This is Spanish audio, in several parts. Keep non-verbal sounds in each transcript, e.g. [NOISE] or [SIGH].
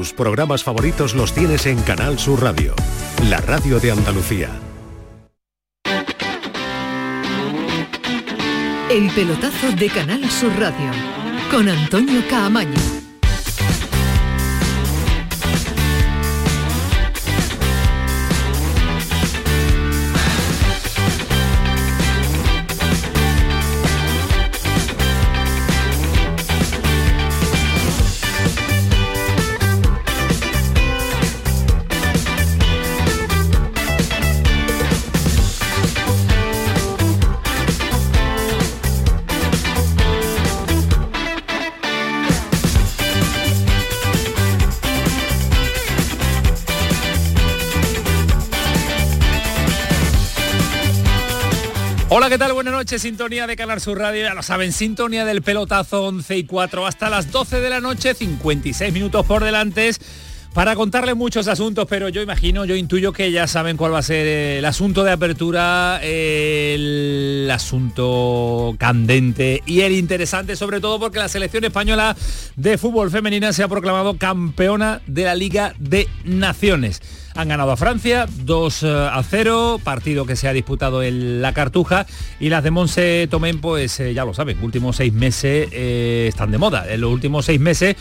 Tus programas favoritos los tienes en Canal Sur Radio, la radio de Andalucía. El pelotazo de Canal Sur Radio con Antonio Caamaño. Hola, ¿qué tal? Buenas noches, sintonía de Canal Sur Radio, ya lo saben, sintonía del pelotazo 11 y 4 hasta las 12 de la noche, 56 minutos por delante para contarle muchos asuntos, pero yo imagino, yo intuyo que ya saben cuál va a ser el asunto de apertura, el asunto candente y el interesante, sobre todo porque la selección española de fútbol femenina se ha proclamado campeona de la Liga de Naciones. Han ganado a Francia 2 eh, a 0, partido que se ha disputado en la Cartuja y las de Monse Tomén, pues eh, ya lo saben, últimos seis meses eh, están de moda. En los últimos seis meses,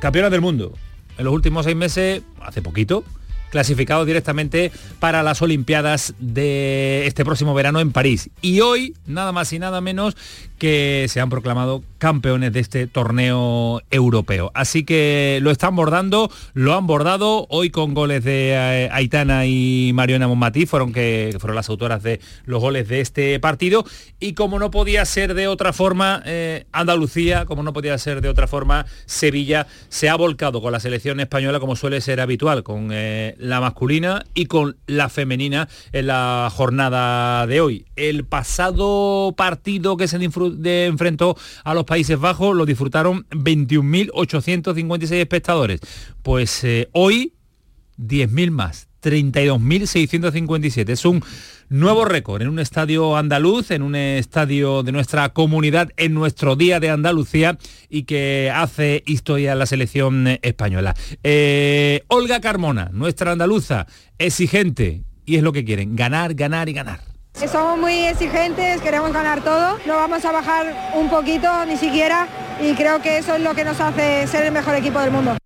campeonas del mundo. En los últimos seis meses, hace poquito, clasificados directamente para las Olimpiadas de este próximo verano en París. Y hoy, nada más y nada menos que se han proclamado campeones de este torneo europeo. Así que lo están bordando, lo han bordado hoy con goles de eh, Aitana y Mariona Monmatí, fueron, que, fueron las autoras de los goles de este partido. Y como no podía ser de otra forma, eh, Andalucía, como no podía ser de otra forma, Sevilla se ha volcado con la selección española como suele ser habitual, con eh, la masculina y con la femenina en la jornada de hoy. El pasado partido que se de enfrentó a los Países Bajos lo disfrutaron 21.856 espectadores. Pues eh, hoy 10.000 más, 32.657. Es un nuevo récord en un estadio andaluz, en un estadio de nuestra comunidad, en nuestro Día de Andalucía y que hace historia en la selección española. Eh, Olga Carmona, nuestra andaluza, exigente, y es lo que quieren, ganar, ganar y ganar. Somos muy exigentes, queremos ganar todo, no vamos a bajar un poquito ni siquiera y creo que eso es lo que nos hace ser el mejor equipo del mundo.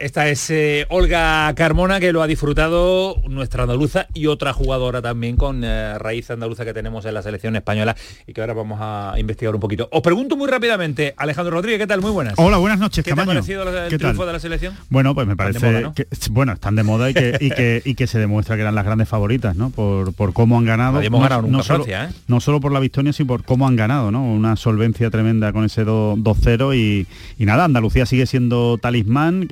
Esta es eh, Olga Carmona, que lo ha disfrutado nuestra andaluza y otra jugadora también con eh, raíz andaluza que tenemos en la selección española y que ahora vamos a investigar un poquito. Os pregunto muy rápidamente, Alejandro Rodríguez, ¿qué tal? Muy buenas. Hola, buenas noches. ¿Qué te ha parecido el triunfo de la selección? Bueno, pues me parece que, bueno, están de moda y que, y que, se demuestra que eran las grandes favoritas, ¿no? Por, por cómo han ganado. no, ganado no, solo, ¿eh? no solo por la victoria, sino por cómo han ganado, ¿no? Una solvencia tremenda con ese 2-0 y, y, nada, Andalucía sigue siendo talismán.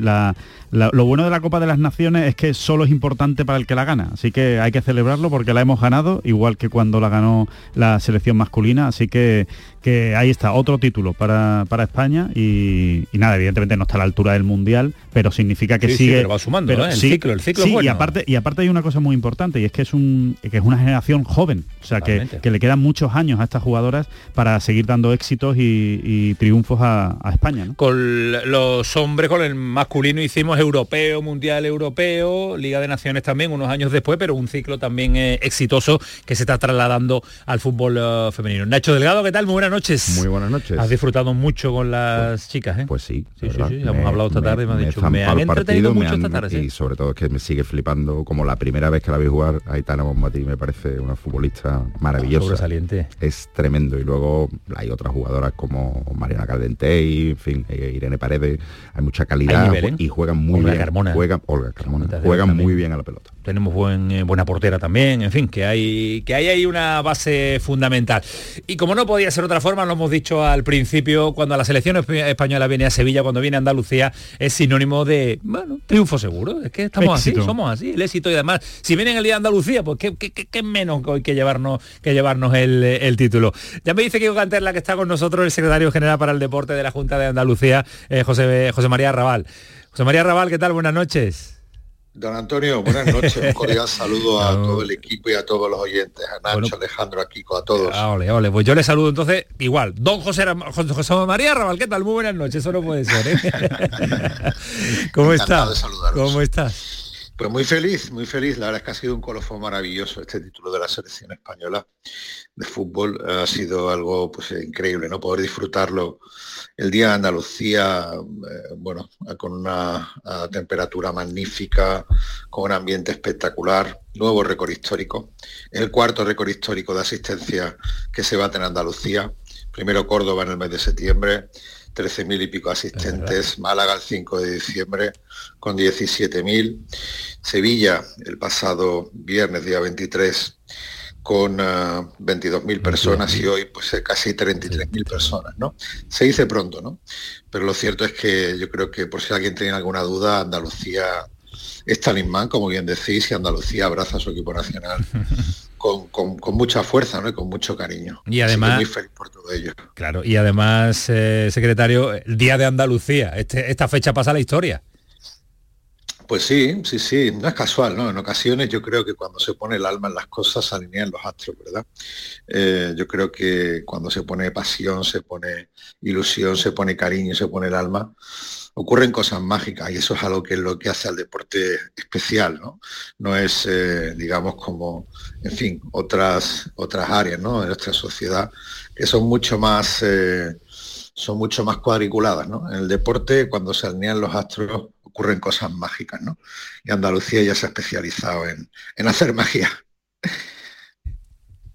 La lo bueno de la Copa de las Naciones es que solo es importante para el que la gana, así que hay que celebrarlo porque la hemos ganado, igual que cuando la ganó la selección masculina, así que, que ahí está, otro título para, España y, nada, evidentemente no está a la altura del Mundial, pero significa que sigue... pero va sumando, ¿eh? el ciclo, el ciclo y aparte, y aparte hay una cosa muy importante y es que es, un, que es una generación joven, o sea, que, le quedan muchos años a estas jugadoras para seguir dando éxitos y, triunfos a, España. Con los hombres, con el masculino hicimos europeo, mundial europeo, Liga de Naciones también unos años después, pero un ciclo también eh, exitoso que se está trasladando al fútbol eh, femenino. Nacho Delgado, ¿qué tal? Muy buenas noches. Muy buenas noches. Has disfrutado mucho con las pues, chicas, ¿eh? Pues sí. Sí, sí, sí. Hemos hablado esta tarde y me, han dicho, me han entretenido mucho esta tarde. Y sobre todo es que me sigue flipando, como la primera vez que la vi jugar, Aitana Bombati me parece una futbolista maravillosa. Sobresaliente. Es tremendo. Y luego hay otras jugadoras como Mariana Caldentey, en fin, eh, Irene Paredes, hay mucha calidad y juegan muy bien. Juega, Olga Carmona. Juegan muy bien a la pelota. Tenemos buen, eh, buena portera también, en fin, que hay, que hay ahí una base fundamental. Y como no podía ser otra forma, lo hemos dicho al principio, cuando la selección española viene a Sevilla, cuando viene a Andalucía, es sinónimo de, bueno, triunfo seguro. Es que estamos así, somos así, el éxito y además, si vienen el día de Andalucía, pues qué, qué, menos que hoy que llevarnos, que llevarnos el, título. Ya me dice que la que está con nosotros, el secretario general para el deporte de la Junta de Andalucía, eh, José, José María Raval. José María Raval, ¿qué tal? Buenas noches. Don Antonio, buenas noches. Un [LAUGHS] cordial saludo a todo el equipo y a todos los oyentes, a Nacho, Alejandro, a Kiko, a todos. Ah, ole, ole, pues yo le saludo entonces igual. Don José, José María Raval, ¿qué tal? Muy buenas noches, eso no puede ser. ¿eh? [LAUGHS] ¿Cómo estás? ¿Cómo estás? Pues muy feliz, muy feliz. La verdad es que ha sido un colofón maravilloso este título de la selección española de fútbol. Ha sido algo pues increíble, ¿no? Poder disfrutarlo el día de Andalucía, eh, bueno, con una temperatura magnífica, con un ambiente espectacular, nuevo récord histórico. El cuarto récord histórico de asistencia que se bate en Andalucía. Primero Córdoba en el mes de septiembre, 13.000 y pico asistentes, Málaga el 5 de diciembre con 17.000, Sevilla el pasado viernes día 23 con 22.000 ah, personas y hoy pues eh, casi 33.000 personas, ¿no? Se dice pronto, ¿no? Pero lo cierto es que yo creo que por si alguien tiene alguna duda, Andalucía es talismán, como bien decís, y Andalucía abraza a su equipo nacional [LAUGHS] con, mucha fuerza ¿no? y con mucho cariño. Y además, muy feliz por todo ello. Claro, y además, eh, secretario, el Día de Andalucía, este, esta fecha pasa a la historia. Pues sí, sí, sí, no es casual, ¿no? En ocasiones yo creo que cuando se pone el alma en las cosas se alinean los astros, ¿verdad? Eh, yo creo que cuando se pone pasión, se pone ilusión, se pone cariño, se pone el alma, ocurren cosas mágicas y eso es algo que es lo que hace al deporte especial, ¿no? No es, eh, digamos, como, en fin, otras, otras áreas, ¿no? De nuestra sociedad que son mucho más... Eh, son mucho más cuadriculadas, ¿no? En el deporte, cuando se alinean los astros, ocurren cosas mágicas, ¿no? Y Andalucía ya se ha especializado en, en hacer magia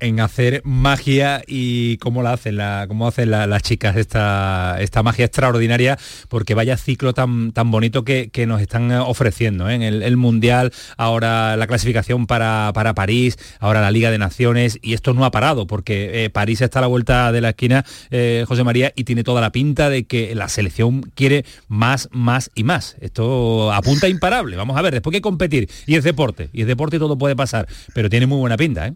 en hacer magia y cómo la hacen, la, cómo hacen las chicas esta, esta magia extraordinaria, porque vaya ciclo tan, tan bonito que, nos están ofreciendo ¿eh? en el, Mundial, ahora la clasificación para, para, París, ahora la Liga de Naciones, y esto no ha parado, porque eh, París está a la vuelta de la esquina, eh, José María, y tiene toda la pinta de que la selección quiere más, más y más. Esto apunta imparable. Vamos a ver, después hay que competir, y es deporte, y es deporte y todo puede pasar, pero tiene muy buena pinta.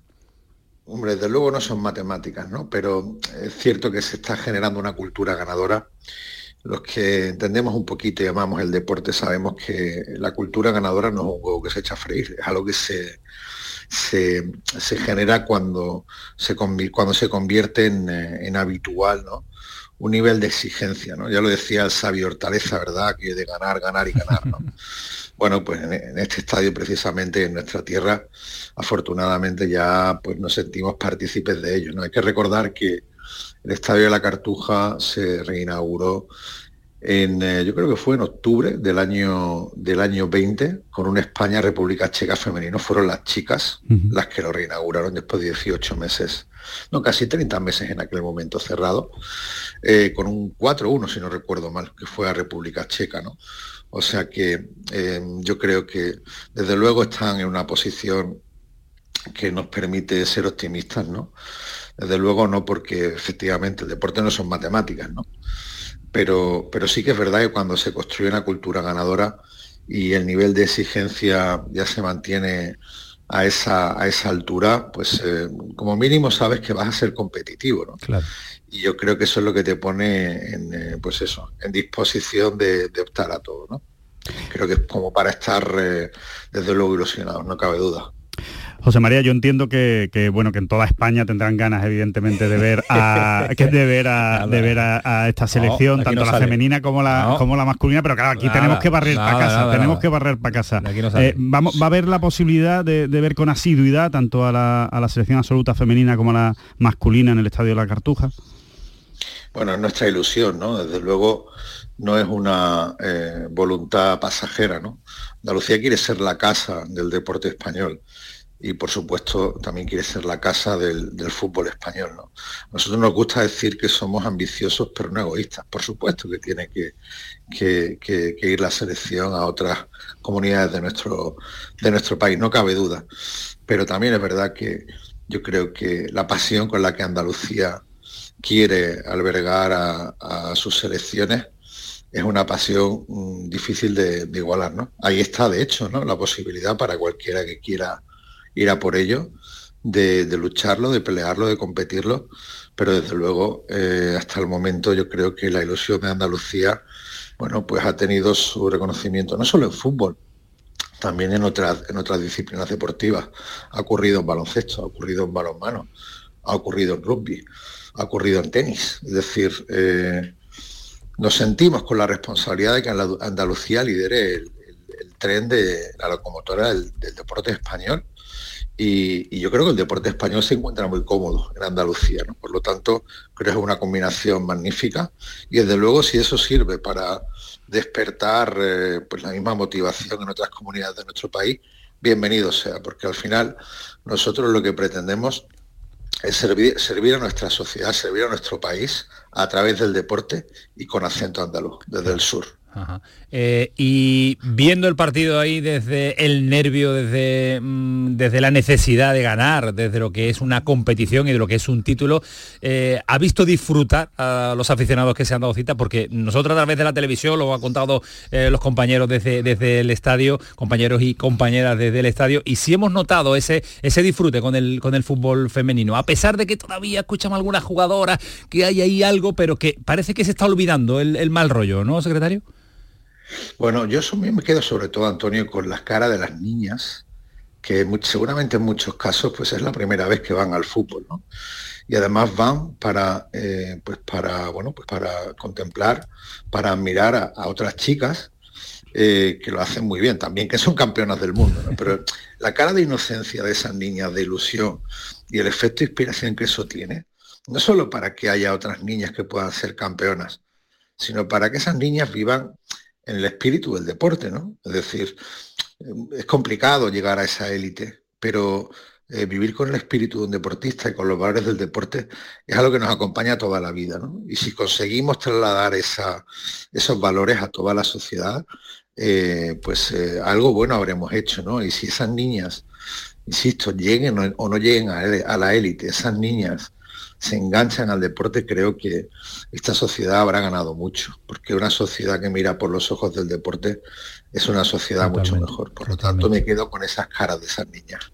Hombre, desde luego no son matemáticas, ¿no? Pero es cierto que se está generando una cultura ganadora. Los que entendemos un poquito y el deporte sabemos que la cultura ganadora no es un huevo que se echa a freír, es algo que se, se, genera cuando se, cuando se convierte en, eh, en, habitual, ¿no? Un nivel de exigencia, ¿no? Ya lo decía el sabio Hortaleza, ¿verdad? Que de ganar, ganar y ganar, ¿no? [LAUGHS] Bueno, pues en, este estadio precisamente en nuestra tierra, afortunadamente ya pues nos sentimos partícipes de ello. ¿no? Hay que recordar que el Estadio de la Cartuja se reinauguró en, eh, yo creo que fue en octubre del año, del año 20, con una España República Checa femenino. Fueron las chicas las que lo reinauguraron después de 18 meses, no, casi 30 meses en aquel momento cerrado, eh, con un 4-1, si no recuerdo mal, que fue a República Checa, ¿no? O sea que eh, yo creo que desde luego están en una posición que nos permite ser optimistas, ¿no? Desde luego no porque efectivamente el deporte no son matemáticas, ¿no? Pero, pero sí que es verdad que cuando se construye una cultura ganadora y el nivel de exigencia ya se mantiene a esa, a esa altura, pues eh, como mínimo sabes que vas a ser competitivo, ¿no? Claro y yo creo que eso es lo que te pone en, eh, pues eso, en disposición de, optar a todo, ¿no? Creo que es como para estar eh, desde luego ilusionados, no cabe duda. José María, yo entiendo que, bueno que en toda España tendrán ganas, evidentemente, de ver a [LAUGHS] que de ver a, de ver a, esta selección, tanto la femenina como la como la masculina, pero claro, aquí tenemos que barrer para casa, tenemos que barrer para casa. Eh, vamos, va a haber la posibilidad de, ver con asiduidad tanto a la, a la selección absoluta femenina como a la masculina en el estadio de la Cartuja. Bueno, es nuestra ilusión, ¿no? Desde luego no es una eh, voluntad pasajera, ¿no? Andalucía quiere ser la casa del deporte español y por supuesto también quiere ser la casa del, fútbol español. ¿no? A nosotros nos gusta decir que somos ambiciosos pero no egoístas. Por supuesto que tiene que, que, ir la selección a otras comunidades de nuestro, de nuestro país, no cabe duda. Pero también es verdad que yo creo que la pasión con la que Andalucía quiere albergar a, sus selecciones es una pasión mm, difícil de, igualar, ¿no? Ahí está, de hecho, ¿no? La posibilidad para cualquiera que quiera ir a por ello, de, lucharlo, de pelearlo, de competirlo, pero desde luego, eh, hasta el momento yo creo que la ilusión de Andalucía, bueno, pues ha tenido su reconocimiento, no solo en fútbol, también en otras, en otras disciplinas deportivas. Ha ocurrido en baloncesto, ha ocurrido en balonmano, ha ocurrido en rugby, ha ocurrido en tenis. Es decir, eh, nos sentimos con la responsabilidad de que Andalucía lidere el, tren de la locomotora del, deporte español. Y, yo creo que el deporte español se encuentra muy cómodo en Andalucía. Por lo tanto, creo que es una combinación magnífica. Y desde luego, si eso sirve para despertar eh, pues la misma motivación en otras comunidades de nuestro país, bienvenido sea, porque al final nosotros lo que pretendemos es servir, servir a nuestra sociedad, servir a nuestro país a través del deporte y con acento andaluz, desde el sur. Eh, y viendo el partido ahí desde el nervio, desde, mm, desde la necesidad de ganar, desde lo que es una competición y de lo que es un título, eh, ¿ha visto disfrutar a los aficionados que se han dado cita? Porque nosotros a través de la televisión, lo han contado eh, los compañeros desde, desde el estadio, compañeros y compañeras desde el estadio, y sí hemos notado ese, ese disfrute con el, con el fútbol femenino, a pesar de que todavía escuchamos algunas jugadoras, que hay ahí algo, pero que parece que se está olvidando el, el mal rollo, ¿no, secretario? Bueno, yo me quedo sobre todo, Antonio, con las caras de las niñas, que seguramente en muchos casos pues es la primera vez que van al fútbol, ¿no? Y además van para, eh, pues para, bueno, pues para contemplar, para admirar a, otras chicas eh, que lo hacen muy bien, también que son campeonas del mundo, Pero la cara de inocencia de esas niñas, de ilusión y el efecto de inspiración que eso tiene, no solo para que haya otras niñas que puedan ser campeonas, sino para que esas niñas vivan en el espíritu del deporte, ¿no? Es decir, es complicado llegar a esa élite, pero eh, vivir con el espíritu de un deportista y con los valores del deporte es algo que nos acompaña toda la vida, ¿no? Y si conseguimos trasladar esos valores a toda la sociedad, eh, pues eh, algo bueno habremos hecho, ¿no? Y si esas niñas, insisto, lleguen o no lleguen a la élite, esas niñas se enganchan al deporte, creo que esta sociedad habrá ganado mucho, porque una sociedad que mira por los ojos del deporte es una sociedad mucho mejor. Por lo tanto, me quedo con esas caras de esas niñas.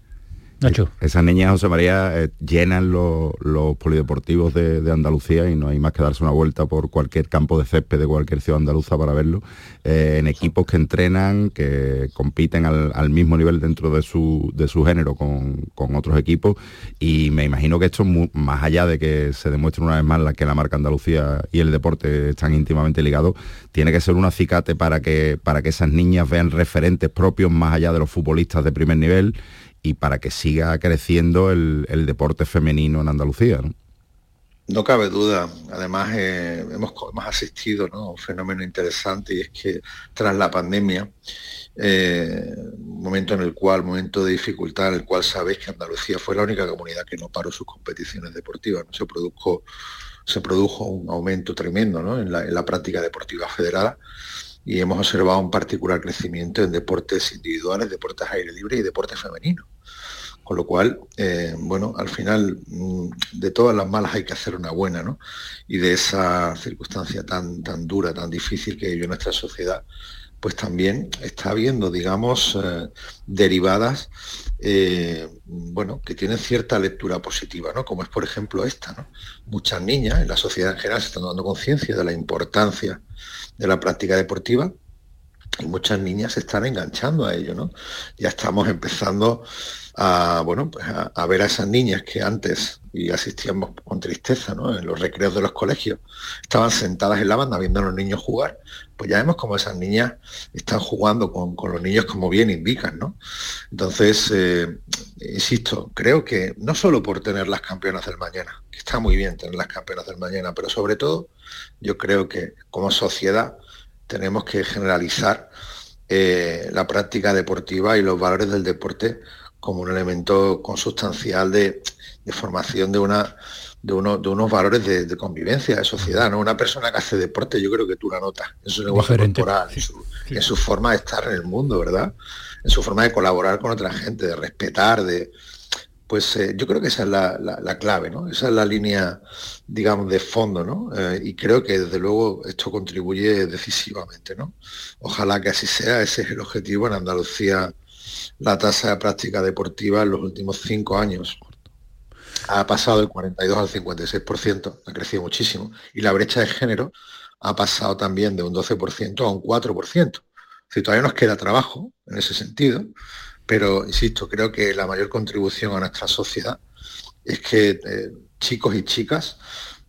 Esas niñas, José María, eh, llenan los polideportivos de, Andalucía y no hay más que darse una vuelta por cualquier campo de césped de cualquier ciudad andaluza para verlo, eh, en equipos que entrenan, que compiten al, mismo nivel dentro de su, género con, otros equipos. Y me imagino que esto, más allá de que se demuestre una vez más la, que la marca Andalucía y el deporte están íntimamente ligados, tiene que ser un acicate para que, para que esas niñas vean referentes propios más allá de los futbolistas de primer nivel y para que siga creciendo el, deporte femenino en Andalucía. ¿no? No cabe duda. Además, eh, hemos, asistido a un fenómeno interesante y es que tras la pandemia, eh, un momento en el cual, momento de dificultad en el cual sabéis que Andalucía fue la única comunidad que no paró sus competiciones deportivas. ¿no? Se, produjo, se produjo un aumento tremendo en, la, en la práctica deportiva federada y hemos observado un particular crecimiento en deportes individuales, deportes aire libre y deportes femeninos. Con lo cual, eh, bueno, al final mm, de todas las malas hay que hacer una buena, ¿no? Y de esa circunstancia tan, tan dura, tan difícil que vive nuestra sociedad, pues también está habiendo, digamos, eh, derivadas, eh, bueno, que tienen cierta lectura positiva, ¿no? Como es, por ejemplo, esta. Muchas niñas en la sociedad en general se están dando conciencia de la importancia de la práctica deportiva y muchas niñas se están enganchando a ello, ¿no? Ya estamos empezando a, bueno, pues a, ver a esas niñas que antes, y asistíamos con tristeza, ¿no? En los recreos de los colegios, estaban sentadas en la banda viendo a los niños jugar, pues ya vemos como esas niñas están jugando con, los niños como bien indican, ¿no? Entonces, eh, insisto, creo que no solo por tener las campeonas del mañana, que está muy bien tener las campeonas del mañana, pero sobre todo, yo creo que como sociedad tenemos que generalizar eh, la práctica deportiva y los valores del deporte como un elemento consustancial de, formación de una de, uno, de unos valores de, convivencia, de sociedad, ¿no? Una persona que hace deporte, yo creo que tú la notas en su lenguaje corporal, en, su, forma de estar en el mundo, ¿verdad? En su forma de colaborar con otra gente, de respetar, de, pues eh, yo creo que esa es la, clave, ¿no? Esa es la línea, digamos, de fondo, ¿no? Eh, y creo que desde luego esto contribuye decisivamente, ¿no? Ojalá que así sea, ese es el objetivo. En Andalucía la tasa de práctica deportiva en los últimos cinco años ha pasado del 42 al 56%, ha crecido muchísimo. Y la brecha de género ha pasado también de un 12% a un 4%. Si todavía nos queda trabajo en ese sentido, pero insisto, creo que la mayor contribución a nuestra sociedad es que eh, chicos y chicas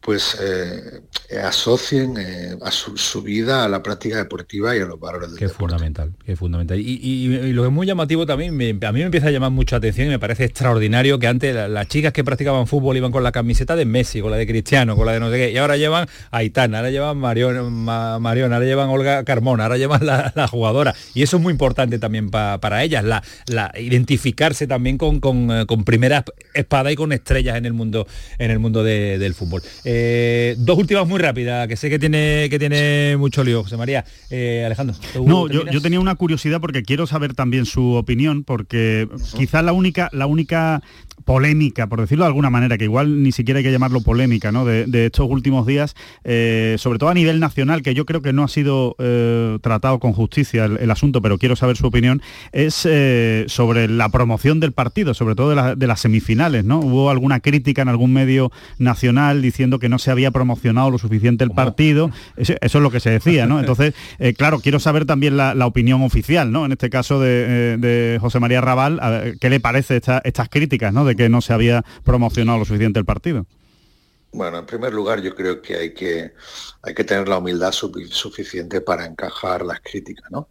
pues eh, asocien eh, a su, vida a la práctica deportiva y a los valores del que es fundamental que es fundamental. Y, lo que es muy llamativo también a mí me empieza a llamar mucha atención y me parece extraordinario que antes las chicas que practicaban fútbol iban con la camiseta de Messi con la de Cristiano con la de no sé qué y ahora llevan a Aitana ahora llevan Marion, Mariona ahora llevan Olga Carmona ahora llevan la, jugadora. Y eso es muy importante también para ellas la, la, identificarse también con, con, eh, con primera espada y con estrellas en el mundo en el mundo del fútbol. Eh, dos últimas muy rápidas, que sé que tiene, que tiene mucho lío, José María. Eh, Alejandro. No, yo, yo, tenía una curiosidad porque quiero saber también su opinión, porque quizás la única, la única polémica, por decirlo de alguna manera, que igual ni siquiera hay que llamarlo polémica, ¿no? De, estos últimos días, eh, sobre todo a nivel nacional, que yo creo que no ha sido eh, tratado con justicia el, asunto, pero quiero saber su opinión, es eh, sobre la promoción del partido, sobre todo de, las semifinales, ¿no? Hubo alguna crítica en algún medio nacional diciendo que no se había promocionado lo suficiente el partido, eso, es lo que se decía, ¿no? Entonces, claro, quiero saber también la, opinión oficial, ¿no? En este caso de, José María Raval, ¿qué le parece estas críticas, ¿no? De que no se había promocionado lo suficiente el partido. Bueno, en primer lugar yo creo que hay que, hay que tener la humildad suficiente para encajar las críticas. ¿no?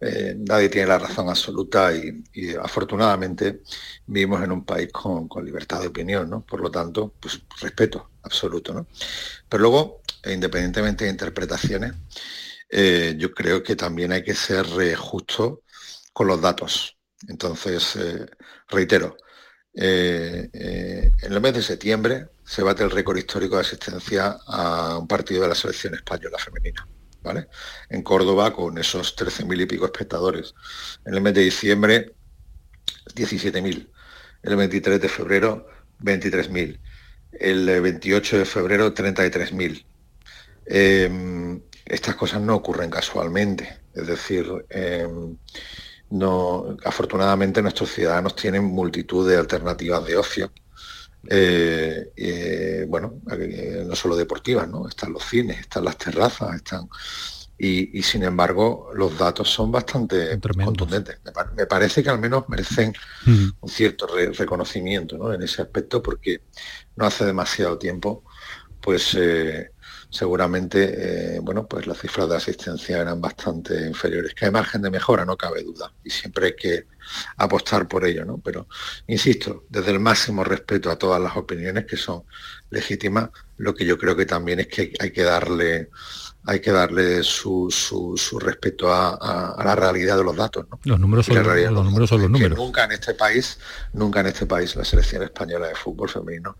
Eh, nadie tiene la razón absoluta y, afortunadamente vivimos en un país con, libertad de opinión, ¿no? por lo tanto, pues respeto absoluto. ¿no? Pero luego, independientemente de interpretaciones, eh, yo creo que también hay que ser eh, justo con los datos. Entonces, reitero, eh, eh, en el mes de septiembre se bate el récord histórico de asistencia a un partido de la selección española femenina. ¿vale? En Córdoba con esos 13.000 y pico espectadores. En el mes de diciembre, 17.000. El 23 de febrero, 23.000. El 28 de febrero, 33.000. Em, estas cosas no ocurren casualmente. Es decir, em, no, afortunadamente nuestros ciudadanos tienen multitud de alternativas de ocio. Eh, eh, bueno, eh, no solo deportivas, ¿no? Están los cines, están las terrazas, están. Y, sin embargo, los datos son bastante contundentes. Me, parece que al menos merecen un cierto reconocimiento en ese aspecto, porque no hace demasiado tiempo, pues seguramente eh, bueno, pues las cifras de asistencia eran bastante inferiores. Que hay margen de mejora, no cabe duda, y siempre hay que apostar por ello, ¿no? Pero, insisto, desde el máximo respeto a todas las opiniones que son legítimas, lo que yo creo que también es que hay que darle hay que darle su, su, respeto a, la realidad de los datos. ¿no? Los números son, los, números son los números. nunca en este país, nunca en este país la selección española de fútbol femenino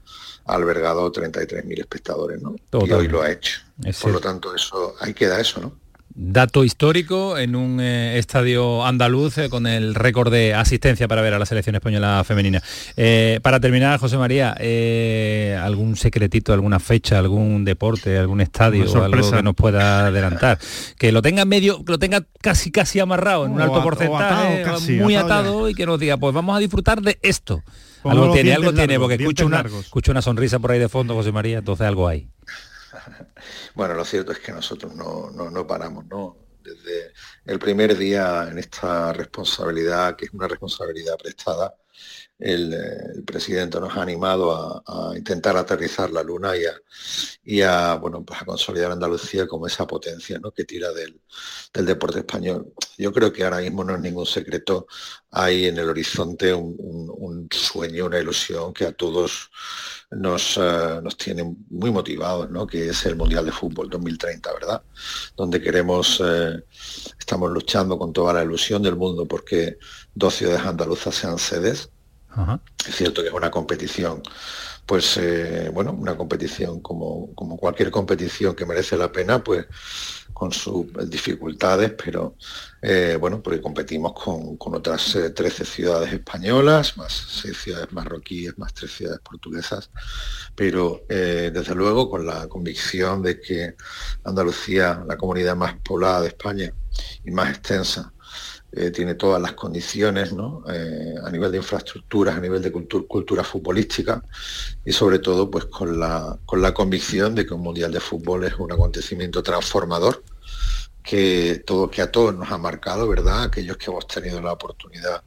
ha albergado 33.000 espectadores, ¿no? Y hoy lo ha hecho. Por lo tanto, eso ahí queda eso, ¿no? Dato histórico en un eh, estadio andaluz eh, con el récord de asistencia para ver a la selección española femenina. Eh, para terminar, José María, ¿algún secretito, alguna fecha, algún deporte, algún estadio, algo que nos pueda adelantar? Que lo tenga medio, que lo tenga casi casi amarrado en un alto porcentaje, muy atado, y que nos diga, pues vamos a disfrutar de esto. algo tiene, algo tiene, porque escucho una, escucho una sonrisa por ahí de fondo, José María, entonces algo hay. [LAUGHS] Bueno, lo cierto es que nosotros no, no, paramos, ¿no? Desde el primer día en esta responsabilidad, que es una responsabilidad prestada, el, presidente nos ha animado a, intentar aterrizar la luna y a, bueno, pues a consolidar Andalucía como esa potencia ¿no? que tira del, deporte español. Yo creo que ahora mismo no es ningún secreto, hay en el horizonte un, sueño, una ilusión que a todos nos, uh, nos tiene muy motivados, ¿no? que es el Mundial de Fútbol 2030, ¿verdad? Donde queremos, eh, estamos luchando con toda la ilusión del mundo porque dos ciudades andaluzas sean sedes es cierto que es una competición, pues eh, bueno, una competición como, como, cualquier competición que merece la pena, pues con sus dificultades, pero eh, bueno, porque competimos con, otras 13 eh, ciudades españolas, más 6 ciudades marroquíes, más 3 ciudades portuguesas, pero desde luego con la convicción de que Andalucía, la comunidad más poblada de España y más extensa, eh, tiene todas las condiciones eh, a nivel de infraestructuras, a nivel de cultura futbolística y sobre todo pues con la, con la convicción de que un Mundial de Fútbol es un acontecimiento transformador que todo que a todos nos ha marcado, ¿verdad? Aquellos que hemos tenido la oportunidad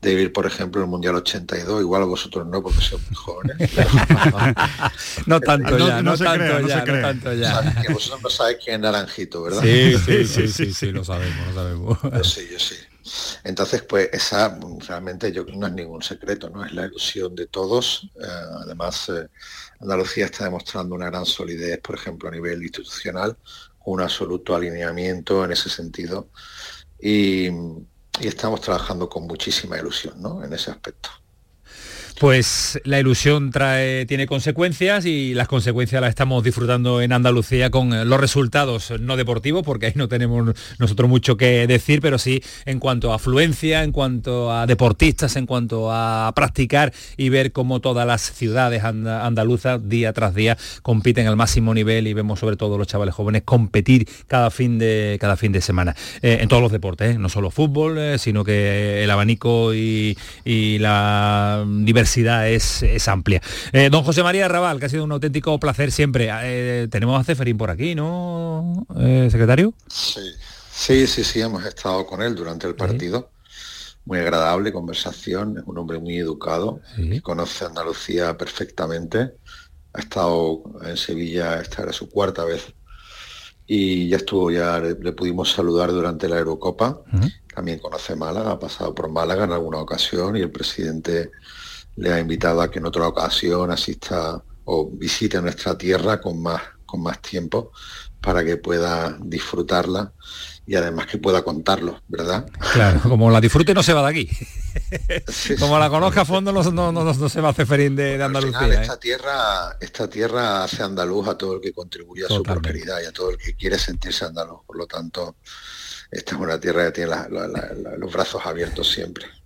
de vivir, por ejemplo, el Mundial 82, igual vosotros no, porque sois muy jóvenes. [LAUGHS] no tanto ya, no, tanto ya, no tanto ya. que vosotros no sabéis quién es Naranjito, ¿verdad? Sí, [LAUGHS] sí, sí, sí, sí, lo sabemos, lo sabemos. Yo sí, yo sí. Entonces, pues esa realmente yo no es ningún secreto, ¿no? Es la ilusión de todos. Eh, además, eh, Andalucía está demostrando una gran solidez, por ejemplo, a nivel institucional, un absoluto alineamiento en ese sentido. Y, estamos trabajando con muchísima ilusión ¿no? en ese aspecto. Pues la ilusión tiene consecuencias y las consecuencias las estamos disfrutando en Andalucía con eh, los resultados no deportivos, porque ahí no tenemos nosotros mucho que decir, pero sí en cuanto a afluencia, en cuanto a deportistas, en cuanto a practicar y ver cómo todas las ciudades andaluzas día tras día compiten al máximo nivel y vemos sobre todo los chavales jóvenes competir cada fin de, cada fin de semana eh, en todos los deportes, ¿eh? no solo fútbol, sino que el abanico y la diversidad es, amplia. Eh, don José María Raval, que ha sido un auténtico placer siempre. Eh, tenemos a Ceferín por aquí, ¿no, eh, secretario? Sí. sí, sí, sí, hemos estado con él durante el partido. Muy agradable conversación, es un hombre muy educado, que conoce Andalucía perfectamente. Ha estado en Sevilla, esta era su cuarta vez y ya estuvo, ya le, pudimos saludar durante la Eurocopa. También conoce Málaga, ha pasado por Málaga en alguna ocasión y el presidente le ha invitado a que en otra ocasión asista o visite nuestra tierra con más, con más tiempo para que pueda disfrutarla y además que pueda contarlo, ¿verdad? Claro, como la disfrute no se va de aquí. como la conozca a fondo no, se va a hacer ferín de, Andalucía. ¿eh? esta, tierra, esta tierra hace andaluz a todo el que contribuye a su prosperidad y a todo el que quiere sentirse andaluz. Por lo tanto, esta es una tierra que tiene los brazos abiertos siempre.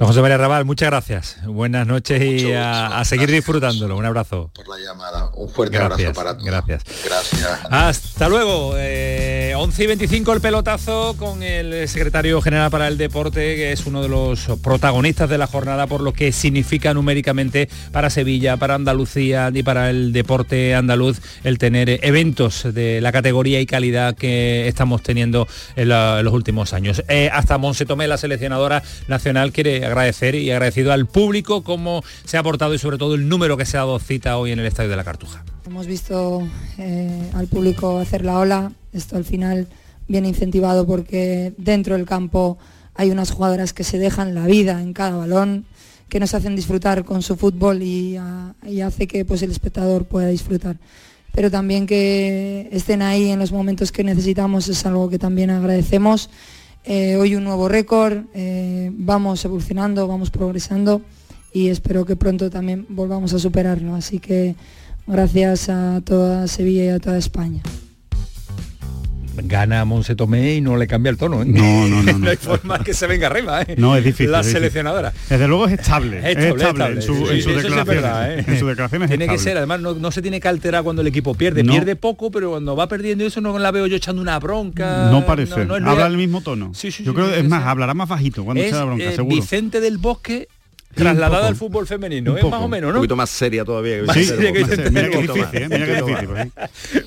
Don José María Raval, muchas gracias. Buenas noches y a, seguir disfrutándolo. Un abrazo. Por la llamada. Un fuerte abrazo para todos. Gracias. Gracias. Hasta luego. 11 eh, y 25 el pelotazo con el secretario general para el deporte, que es uno de los protagonistas de la jornada por lo que significa numéricamente para Sevilla, para Andalucía y para el deporte andaluz el tener eventos de la categoría y calidad que estamos teniendo en, los últimos años. Eh, hasta Monse Tomé, la seleccionadora nacional, quiere agradecer y agradecido al público cómo se ha aportado y sobre todo el número que se ha dado cita hoy en el Estadio de la Cartuja. Hemos visto eh, al público hacer la ola, esto al final viene incentivado porque dentro del campo hay unas jugadoras que se dejan la vida en cada balón, que nos hacen disfrutar con su fútbol y, hace que pues, el espectador pueda disfrutar. Pero también que estén ahí en los momentos que necesitamos es algo que también agradecemos eh, hoy un nuevo récord, eh, vamos evolucionando, vamos progresando y espero que pronto también volvamos a superarlo. Así que gracias a toda Sevilla y a toda España gana Monse Tomé y no le cambia el tono. ¿eh? [LAUGHS] No, no, no, no. hay forma que se venga arriba. ¿eh? No, es difícil. La seleccionadora. Desde luego es estable. Es estable, En, su, en, su declaración, Tiene que ser, además no, se tiene que alterar cuando el equipo pierde. Pierde poco, pero cuando va perdiendo eso no la veo yo echando una bronca. No parece. Habla el mismo tono. yo creo, es más, hablará más bajito cuando eche la bronca, eh, seguro. Vicente del Bosque trasladada al fútbol femenino, ¿eh? más o menos, ¿no? Un poquito más seria todavía. Que sí, mira que difícil, ¿eh? mira que difícil.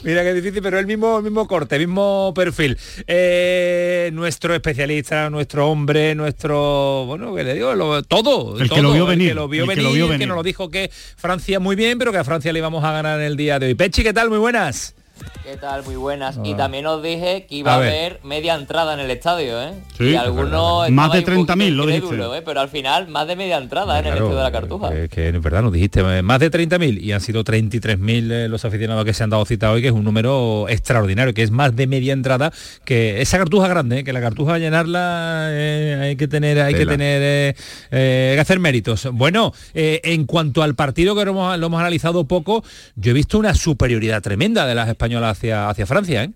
Mira que difícil, pero el mismo, el mismo corte, el mismo perfil. Eh, nuestro especialista, nuestro hombre, nuestro, bueno, que le digo, todo. El que lo vio venir. El que lo vio, venir, que nos lo dijo que Francia muy bien, pero que a Francia le íbamos a ganar en el día de hoy. Pechi, ¿qué tal? Muy buenas. ¿Qué tal? Muy buenas. Y también os dije que iba a, haber media entrada en el estadio, ¿eh? Sí, y algunos más de 30.000 lo dijiste. ¿eh? Pero al final más de media entrada en el estadio de la Cartuja. Es que en verdad nos dijiste eh, más de 30.000 y han sido 33.000 eh, los aficionados que se han dado cita hoy, que es un número extraordinario, que es más de media entrada que esa Cartuja grande, que la Cartuja a llenarla hay que tener hay que tener que hacer méritos. Bueno, en cuanto al partido que lo hemos, lo hemos analizado poco, yo he visto una superioridad tremenda de las españolas hacia, hacia Francia, ¿eh?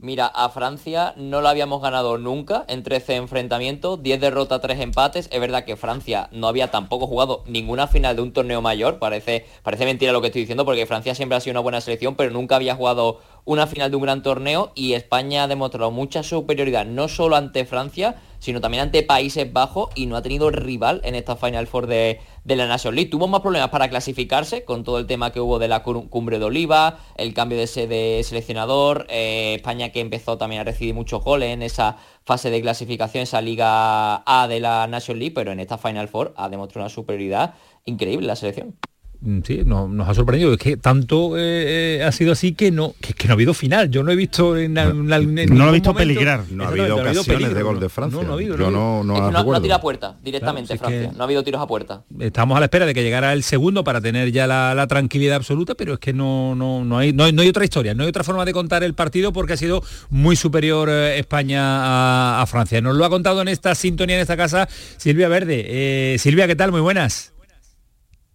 Mira, a Francia no lo habíamos ganado nunca en 13 enfrentamientos, 10 derrotas, 3 empates. Es verdad que Francia no había tampoco jugado ninguna final de un torneo mayor. Parece, parece mentira lo que estoy diciendo porque Francia siempre ha sido una buena selección, pero nunca había jugado una final de un gran torneo y España ha demostrado mucha superioridad, no solo ante Francia, sino también ante Países Bajos y no ha tenido rival en esta Final Four de, la National League. Tuvo más problemas para clasificarse con todo el tema que hubo de la cumbre de Oliva, el cambio de sede seleccionador, eh, España que empezó también a recibir muchos goles en esa fase de clasificación, esa Liga A de la National League, pero en esta Final Four ha demostrado una superioridad increíble la selección. Mm, sí, nos, ha sorprendido. Es que tanto eh, eh, ha sido así que no, que, no ha habido final. Yo no he visto en, no, lo he visto peligrar. No ha habido ocasiones de gol de Francia. No, ha habido. Yo no, no, ha tirado a puerta directamente Francia. No ha habido tiros a puerta. Estamos a la espera de que llegara el segundo para tener ya la, tranquilidad absoluta, pero es que no, no, no, hay, no, hay, otra historia, no hay otra forma de contar el partido porque ha sido muy superior eh, España a, Francia. Nos lo ha contado en esta sintonía, en esta casa, Silvia Verde. Silvia, ¿qué tal? Muy buenas.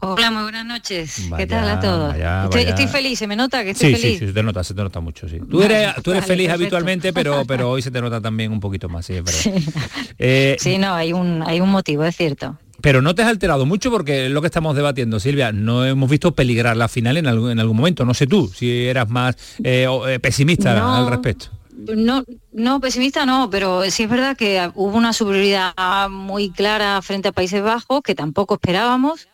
Hola, muy buenas noches. ¿Qué tal a todos? estoy, feliz, se me nota que estoy feliz. Sí, sí, se te nota, se te nota mucho, sí. Tú eres, tú eres feliz habitualmente, pero, [LAUGHS] pero hoy se te nota también un poquito más, sí, es verdad. [LAUGHS] Eh, sí. no, hay un, hay un motivo, es cierto. Pero no te has alterado mucho porque es lo que estamos debatiendo, Silvia. No hemos visto peligrar la final en algún, en algún momento. No sé tú si eras más eh, eh, pesimista al respecto. No, no, pesimista no, pero sí es verdad que hubo una superioridad muy clara frente a Países Bajos que tampoco esperábamos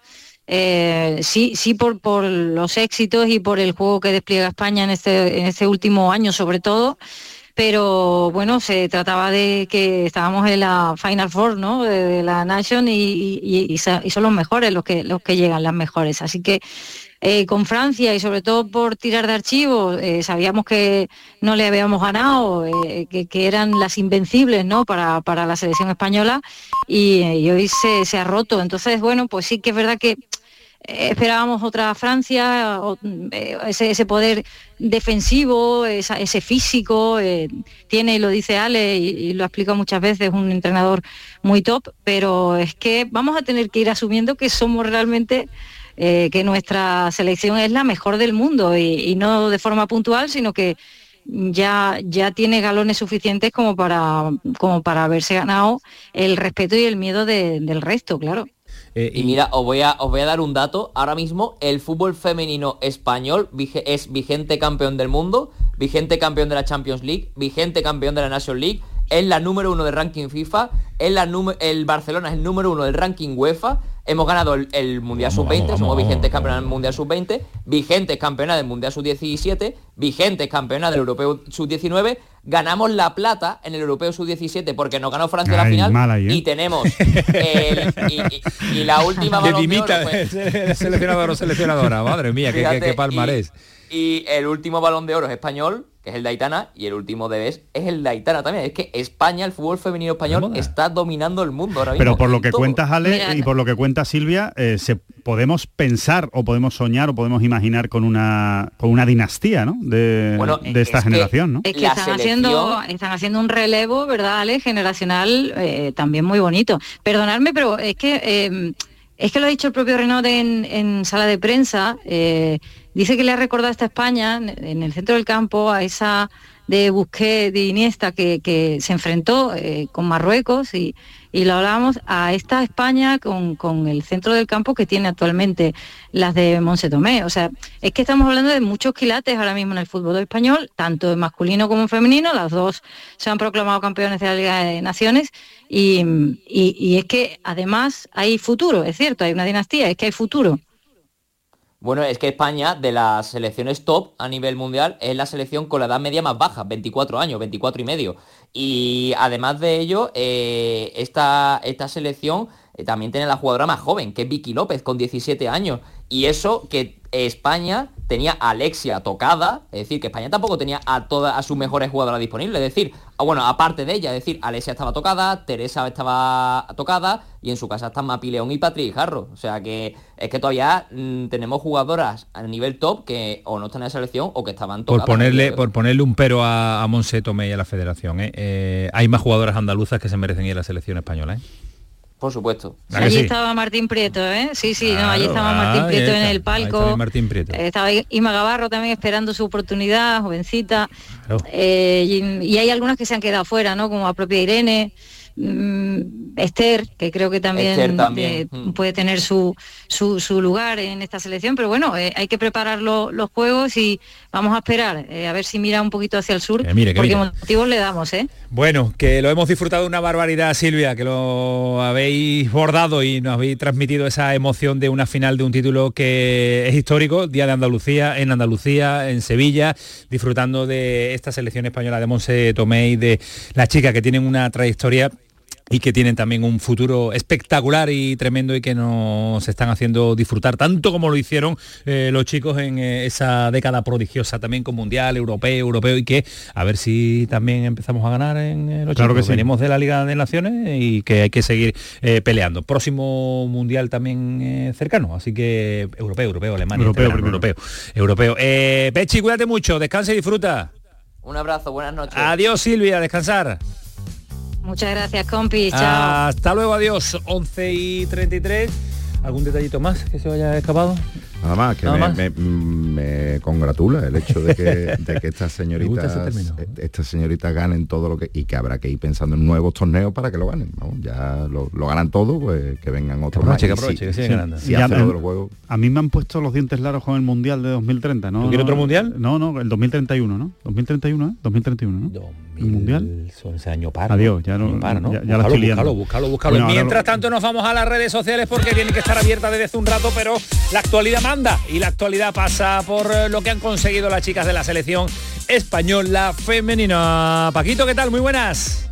eh, sí, sí por, los éxitos y por el juego que despliega España en este, en este último año sobre todo, pero bueno, se trataba de que estábamos en la Final Four, ¿no? De, la Nation y, son los mejores los que llegan, las mejores. Así que eh, con Francia y sobre todo por tirar de archivos, eh, sabíamos que no le habíamos ganado, que, eran las invencibles ¿no? para, para la selección española y, hoy se, ha roto. Entonces, bueno, pues sí que es verdad que esperábamos otra Francia, eh, ese, poder defensivo, ese físico, eh, tiene, lo dice Ale y, lo explica muchas veces, un entrenador muy top, pero es que vamos a tener que ir asumiendo que somos realmente, eh, que nuestra selección es la mejor del mundo y, no de forma puntual, sino que ya, ya tiene galones suficientes como para, como para haberse ganado el respeto y el miedo del resto, claro. Eh, y mira, os voy, a, os voy a dar un dato. Ahora mismo el fútbol femenino español es vigente campeón del mundo, vigente campeón de la Champions League, vigente campeón de la National League, es la número uno del ranking FIFA, es la el Barcelona es el número uno del ranking UEFA, hemos ganado el, Mundial Sub-20, somos vigentes campeones del Mundial Sub-20, vigentes campeones del Mundial Sub-17, vigentes campeones del Europeo Sub-19, ganamos la plata en el Europeo Sub-17 porque nos ganó Francia la final ¿eh? y tenemos y, la [LAUGHS] última balón de oro seleccionador o seleccionadora, madre mía, qué, palmarés. Y, el último balón de oro es español, que es el de Aitana, y el último de BES es el de Aitana también. Es que España, el fútbol femenino español, está dominando el mundo ahora mismo. Pero por lo que cuentas, Ale, y por lo que cuenta Silvia, eh, se, podemos pensar o podemos soñar o podemos imaginar con una, con una dinastía ¿no? de, de esta generación. ¿no? Es que están, haciendo, están haciendo un relevo, ¿verdad, Ale? Generacional eh, también muy bonito. Perdonadme, pero es que... Eh, es que lo ha dicho el propio Renaud en, sala de prensa. Dice que le ha recordado esta España, en el centro del campo, a esa de Busquets, de Iniesta, que, se enfrentó eh, con Marruecos y, lo hablábamos a esta España con, el centro del campo que tiene actualmente las de Monse Tomé. O sea, es que estamos hablando de muchos quilates ahora mismo en el fútbol español, tanto en masculino como en femenino, las dos se han proclamado campeones de la Liga de Naciones y, y es que además hay futuro, es cierto, hay una dinastía, es que hay futuro. Bueno, es que España, de las selecciones top a nivel mundial, es la selección con la edad media más baja, 24 años, 24 y medio. Y además de ello, eh, esta, esta selección también tiene la jugadora más joven, que es Vicky López, con 17 años. Y eso que España tenía a Alexia tocada, es decir, que España tampoco tenía a todas a sus mejores jugadoras disponibles, es decir, ah, bueno, aparte de ella, es decir, Alexia estaba tocada, Teresa estaba tocada y en su casa están Mapi León y Patrick Jarro, o sea que es que todavía mm, tenemos jugadoras a nivel top que o no están en la selección o que estaban tocadas. Por ponerle, por ponerle un pero a, a Monse Tomé y a la federación, ¿eh? Eh, hay más jugadoras andaluzas que se merecen ir a la selección española, ¿eh? Por supuesto. Allí estaba Martín Prieto, ¿eh? Sí, sí, no, allí estaba Martín Prieto en el palco. Martín Prieto. Eh, estaba Ima Gavarro también esperando su oportunidad, jovencita. Eh, y, hay algunas que se han quedado fuera, ¿no? Como la propia Irene. Mm, Esther, que creo que también, también. eh, Mm. puede tener su, su, su lugar en esta selección, pero bueno, eh, hay que preparar lo- los juegos y vamos a esperar, eh, a ver si mira un poquito hacia el sur, Que mire, que porque mire. motivos le damos, ¿eh? Bueno, que lo hemos disfrutado una barbaridad, Silvia, que lo habéis bordado y nos habéis transmitido esa emoción de una final de un título que es histórico, Día de Andalucía, en Andalucía, en Sevilla, disfrutando de esta selección española de Monse Tomé y de las chicas que tienen una trayectoria y que tienen también un futuro espectacular y tremendo y que nos están haciendo disfrutar tanto como lo hicieron eh, los chicos en eh, esa década prodigiosa también con mundial, europeo, europeo y que a ver si también empezamos a ganar en eh, los Claro chicos. que sí. Venimos de la Liga de Naciones y que hay que seguir eh, peleando. Próximo mundial también eh, cercano, así que europeo, europeo, Alemania, Europeo este verano, europeo, europeo. Eh, Pechi, cuídate mucho, descansa y disfruta. Un abrazo, buenas noches. Adiós Silvia, descansar. Muchas gracias, compis, chao. Hasta luego, adiós. 11 y 33. ¿Algún detallito más que se haya escapado? Nada más, que Nada me, más. me- me congratula el hecho de que, de que estas [LAUGHS] señoritas estas señoritas ganen todo lo que y que habrá que ir pensando en nuevos torneos para que lo ganen. vamos, ya lo, lo ganan todo, pues que vengan otros aproveche, más. que que sigan Ya, hace em. A mí me han puesto los dientes largos con el Mundial de 2030, ¿no? ¿Tú quieres no, otro mundial? No, no, el 2031, ¿no? 2031, ¿eh? 2031, ¿no? ¿El mundial? Son ese año par. Adiós, ya no- par, ¿no? ya- ya la búscalo, búscalo, búscalo, búscalo. Bueno, Mientras lo- tanto nos vamos a las redes sociales porque tienen que estar abiertas desde hace un rato, pero la actualidad y la actualidad pasa por eh, lo que han conseguido las chicas de la selección española femenina. Paquito, ¿qué tal? Muy buenas.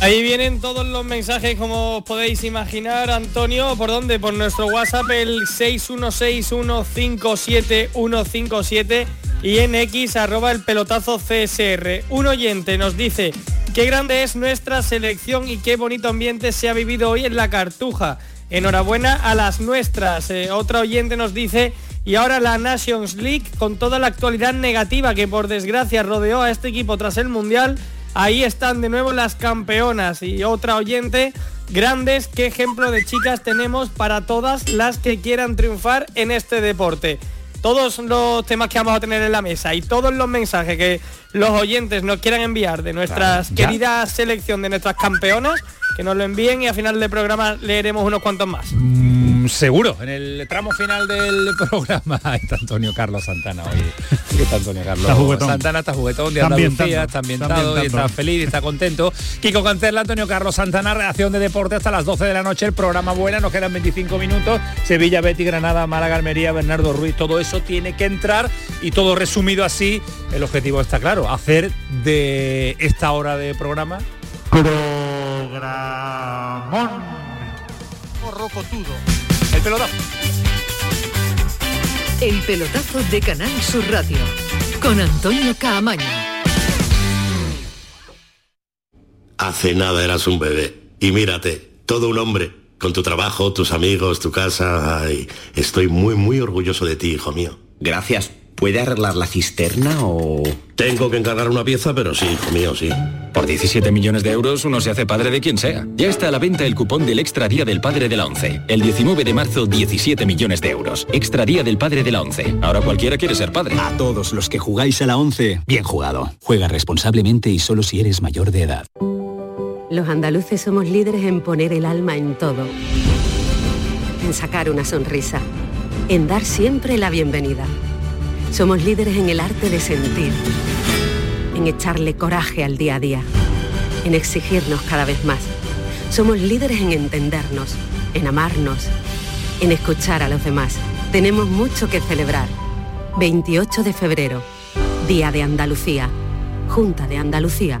Ahí vienen todos los mensajes como podéis imaginar, Antonio, ¿por dónde? Por nuestro WhatsApp el 616157157 y en X arroba el pelotazo CSR. Un oyente nos dice, qué grande es nuestra selección y qué bonito ambiente se ha vivido hoy en la Cartuja. Enhorabuena a las nuestras. Eh, otra oyente nos dice, y ahora la Nations League con toda la actualidad negativa que por desgracia rodeó a este equipo tras el Mundial. Ahí están de nuevo las campeonas y otra oyente, grandes, qué ejemplo de chicas tenemos para todas las que quieran triunfar en este deporte. Todos los temas que vamos a tener en la mesa y todos los mensajes que los oyentes nos quieran enviar de nuestras Claro, queridas selección de nuestras campeonas, que nos lo envíen y a final del programa leeremos unos cuantos más. Mm, seguro, en el tramo final del programa Ahí [LAUGHS] está Antonio Carlos Santana hoy. ¿Qué está Antonio Carlos? Está juguetón. Santana está juguetón de Está Andalucía, está ambientado está y está feliz, y está contento. Kiko Canterla, Antonio Carlos Santana, reacción de deporte hasta las 12 de la noche, el programa buena, nos quedan 25 minutos. Sevilla, Betty, Granada, Málaga, Almería, Bernardo Ruiz, todo eso tiene que entrar y todo resumido así, el objetivo está claro, hacer de esta hora de programa Programón. El pelotazo. El pelotazo de Canal Sur Radio con Antonio Caamaño. Hace nada eras un bebé. Y mírate, todo un hombre. Con tu trabajo, tus amigos, tu casa. Ay, estoy muy, muy orgulloso de ti, hijo mío. Gracias. ¿Puede arreglar la cisterna o...? Tengo que encargar una pieza, pero sí, hijo mío, sí. Por 17 millones de euros uno se hace padre de quien sea. Ya está a la venta el cupón del Extra Día del Padre de la ONCE. El 19 de marzo, 17 millones de euros. Extra Día del Padre de la ONCE. Ahora cualquiera quiere ser padre. A todos los que jugáis a la 11, bien jugado. Juega responsablemente y solo si eres mayor de edad. Los andaluces somos líderes en poner el alma en todo. En sacar una sonrisa. En dar siempre la bienvenida. Somos líderes en el arte de sentir. En echarle coraje al día a día. En exigirnos cada vez más. Somos líderes en entendernos. En amarnos. En escuchar a los demás. Tenemos mucho que celebrar. 28 de febrero. Día de Andalucía. Junta de Andalucía.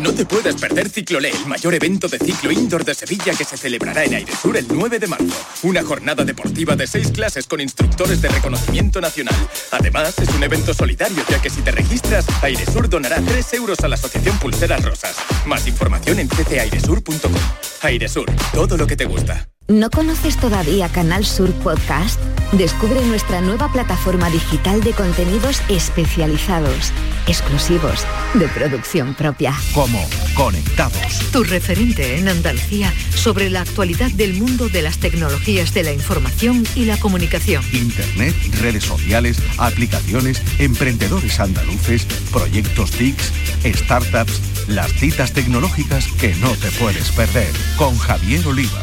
No te puedes perder Ciclolé, el mayor evento de ciclo indoor de Sevilla que se celebrará en Airesur el 9 de marzo. Una jornada deportiva de seis clases con instructores de reconocimiento nacional. Además, es un evento solidario, ya que si te registras, Airesur donará 3 euros a la Asociación Pulseras Rosas. Más información en ccairesur.com. Airesur, todo lo que te gusta. ¿No conoces todavía Canal Sur Podcast? Descubre nuestra nueva plataforma digital de contenidos especializados, exclusivos, de producción propia. Como Conectados. Tu referente en Andalucía sobre la actualidad del mundo de las tecnologías de la información y la comunicación. Internet, redes sociales, aplicaciones, emprendedores andaluces, proyectos TICs, startups, las citas tecnológicas que no te puedes perder. Con Javier Oliva.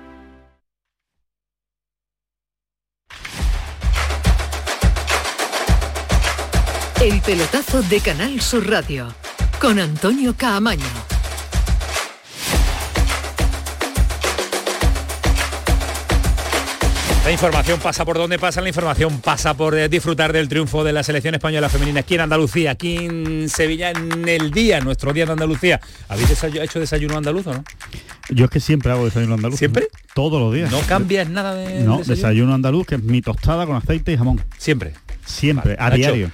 El pelotazo de Canal Sur Radio con Antonio Caamaño. La información pasa por donde pasa, la información pasa por eh, disfrutar del triunfo de la selección española femenina aquí en Andalucía, aquí en Sevilla, en el día, nuestro día de Andalucía. ¿Habéis hecho desayuno andaluz o no? Yo es que siempre hago desayuno andaluz. ¿Siempre? Todos los días. ¿No cambias nada de No, desayuno? desayuno andaluz, que es mi tostada con aceite y jamón. Siempre. Siempre, a Nacho, diario.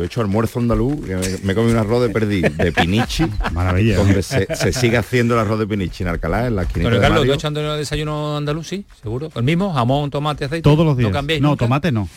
Yo he hecho almuerzo andaluz, me, comido un arroz de perdiz de pinichi, Maravilla. donde se, se sigue haciendo el arroz de pinichi en Alcalá, en la esquina Bueno, de Carlos, ¿tú echando desayuno andaluz? Sí, seguro. ¿El mismo? Jamón, tomate, aceite. Todos los días. ¿No cambiáis No, nunca? tomate no.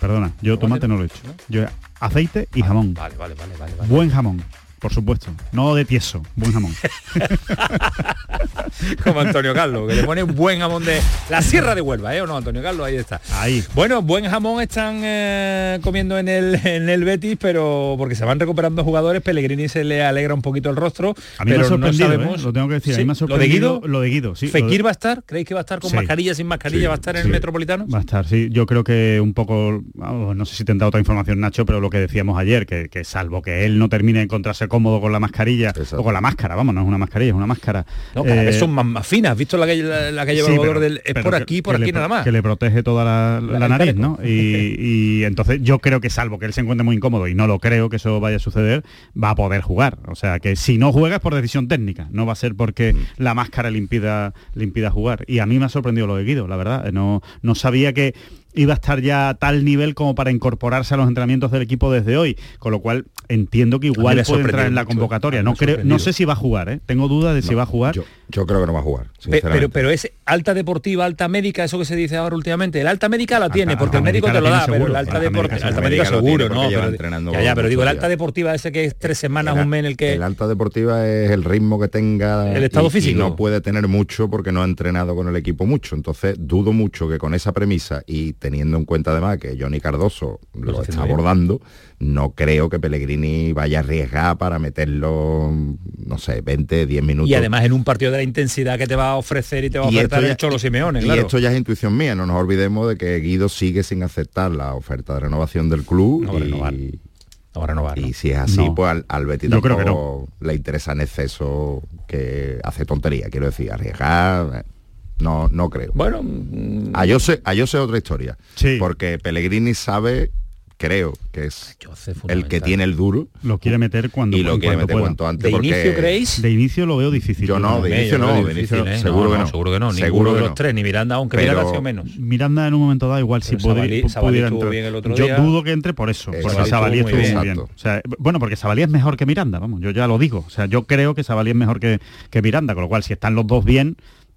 Perdona, yo tomate no lo he hecho. Yo aceite y jamón. Vale, vale, vale. vale. Buen jamón, por supuesto. No de tieso, buen jamón. [LAUGHS] Como Antonio Carlos, que le pone un buen jamón de la Sierra de Huelva, ¿eh? ¿O no, Antonio Carlos? Ahí está. Ahí. Bueno, buen jamón están eh, comiendo en el, en el Betis, pero porque se van recuperando jugadores, Pellegrini se le alegra un poquito el rostro. A mí me pero ha sorprendido, no sabemos. ¿eh? lo tengo que decir. a Sí, mí me ha ¿Lo de Guido? lo de Guido, sí. de- ¿Fekir va a estar? ¿Creéis que va a estar con Sí. mascarilla, sin mascarilla? ¿Va a estar en el Metropolitano? Va a estar, sí. Yo creo que un poco, no sé si tendrá otra información Nacho, pero lo que decíamos ayer, que, que salvo que él no termine de encontrarse cómodo con la mascarilla, o con la máscara, vamos, no es una mascarilla, es una máscara. No, cada vez eh, son más, más finas. ¿Has visto la que, la, la que lleva Sí, el jugador pero- del... Es por que- aquí, por que aquí le- nada más. Que le protege toda la, la La- el nariz. ¿no? Y, y entonces yo creo que salvo que él se encuentre muy incómodo y no lo creo que eso vaya a suceder, va a poder jugar. O sea que si no juega es por decisión técnica, no va a ser porque Mm. la máscara le impida, le impida jugar. Y a mí me ha sorprendido lo de Guido, la verdad. No, no sabía que iba a estar ya a tal nivel como para incorporarse a los entrenamientos del equipo desde hoy, con lo cual entiendo que igual puede entrar en la convocatoria. No creo, sé si va a jugar, ¿eh? tengo dudas de si va a jugar. Yo, yo creo que no va a jugar, sinceramente. Pero, pero es alta deportiva, alta médica, eso que se dice ahora últimamente. El alta médica la tiene, alta porque el médico te lo da, pero el alta deportiva, alta seguro. médica seguro, ¿no? Pero- entrenando ya, ya, pero digo, el alta deportiva ese que es tres semanas, El- un mes en el que... El alta deportiva es el ritmo que tenga El estado y- y físico. no puede tener mucho porque no ha entrenado con el equipo mucho. Entonces dudo mucho que con esa premisa y teniendo en cuenta además que Johnny Cardoso lo, está está haciendo bien. abordando, no creo que Pellegrini vaya a arriesgar para meterlo, no sé, 20, 10 minutos. Y además en un partido de la intensidad que te va a ofrecer y te va a ofertar el Cholo Simeone, y claro. esto ya es intuición mía, no nos olvidemos de que Guido sigue sin aceptar la oferta de renovación del club. No y, renovar. No va a renovar. y si es así, No. pues al, al Betis Yo creo que tampoco le interesa en exceso que hace tontería, quiero decir, arriesgar. No, no creo. Bueno, mm, A yo sé, a yo sé otra historia. Sí. Porque Pellegrini sabe, creo, que es Jose el que tiene el duro Lo quiere meter cuando y lo quiere meter pueda. cuanto antes. ¿De porque inicio creéis? De inicio lo veo difícil. Yo no, de inicio no, de inicio ¿eh? seguro no, que no. Seguro que no, Seguro ninguno que de los no. tres, ni Miranda, aunque Pero- Miranda ha sido menos. Miranda en un momento dado igual si Pero Sabalí pudiera estuvo entrar. bien el otro Yo día. dudo que entre por eso, Eh, porque Sabalí estuvo muy estuvo muy bien. bien. O sea, bueno, porque Sabalí es mejor que Miranda, vamos, yo ya lo digo. O sea, yo creo que Sabalí es mejor que, que Miranda, con lo cual si están los dos bien,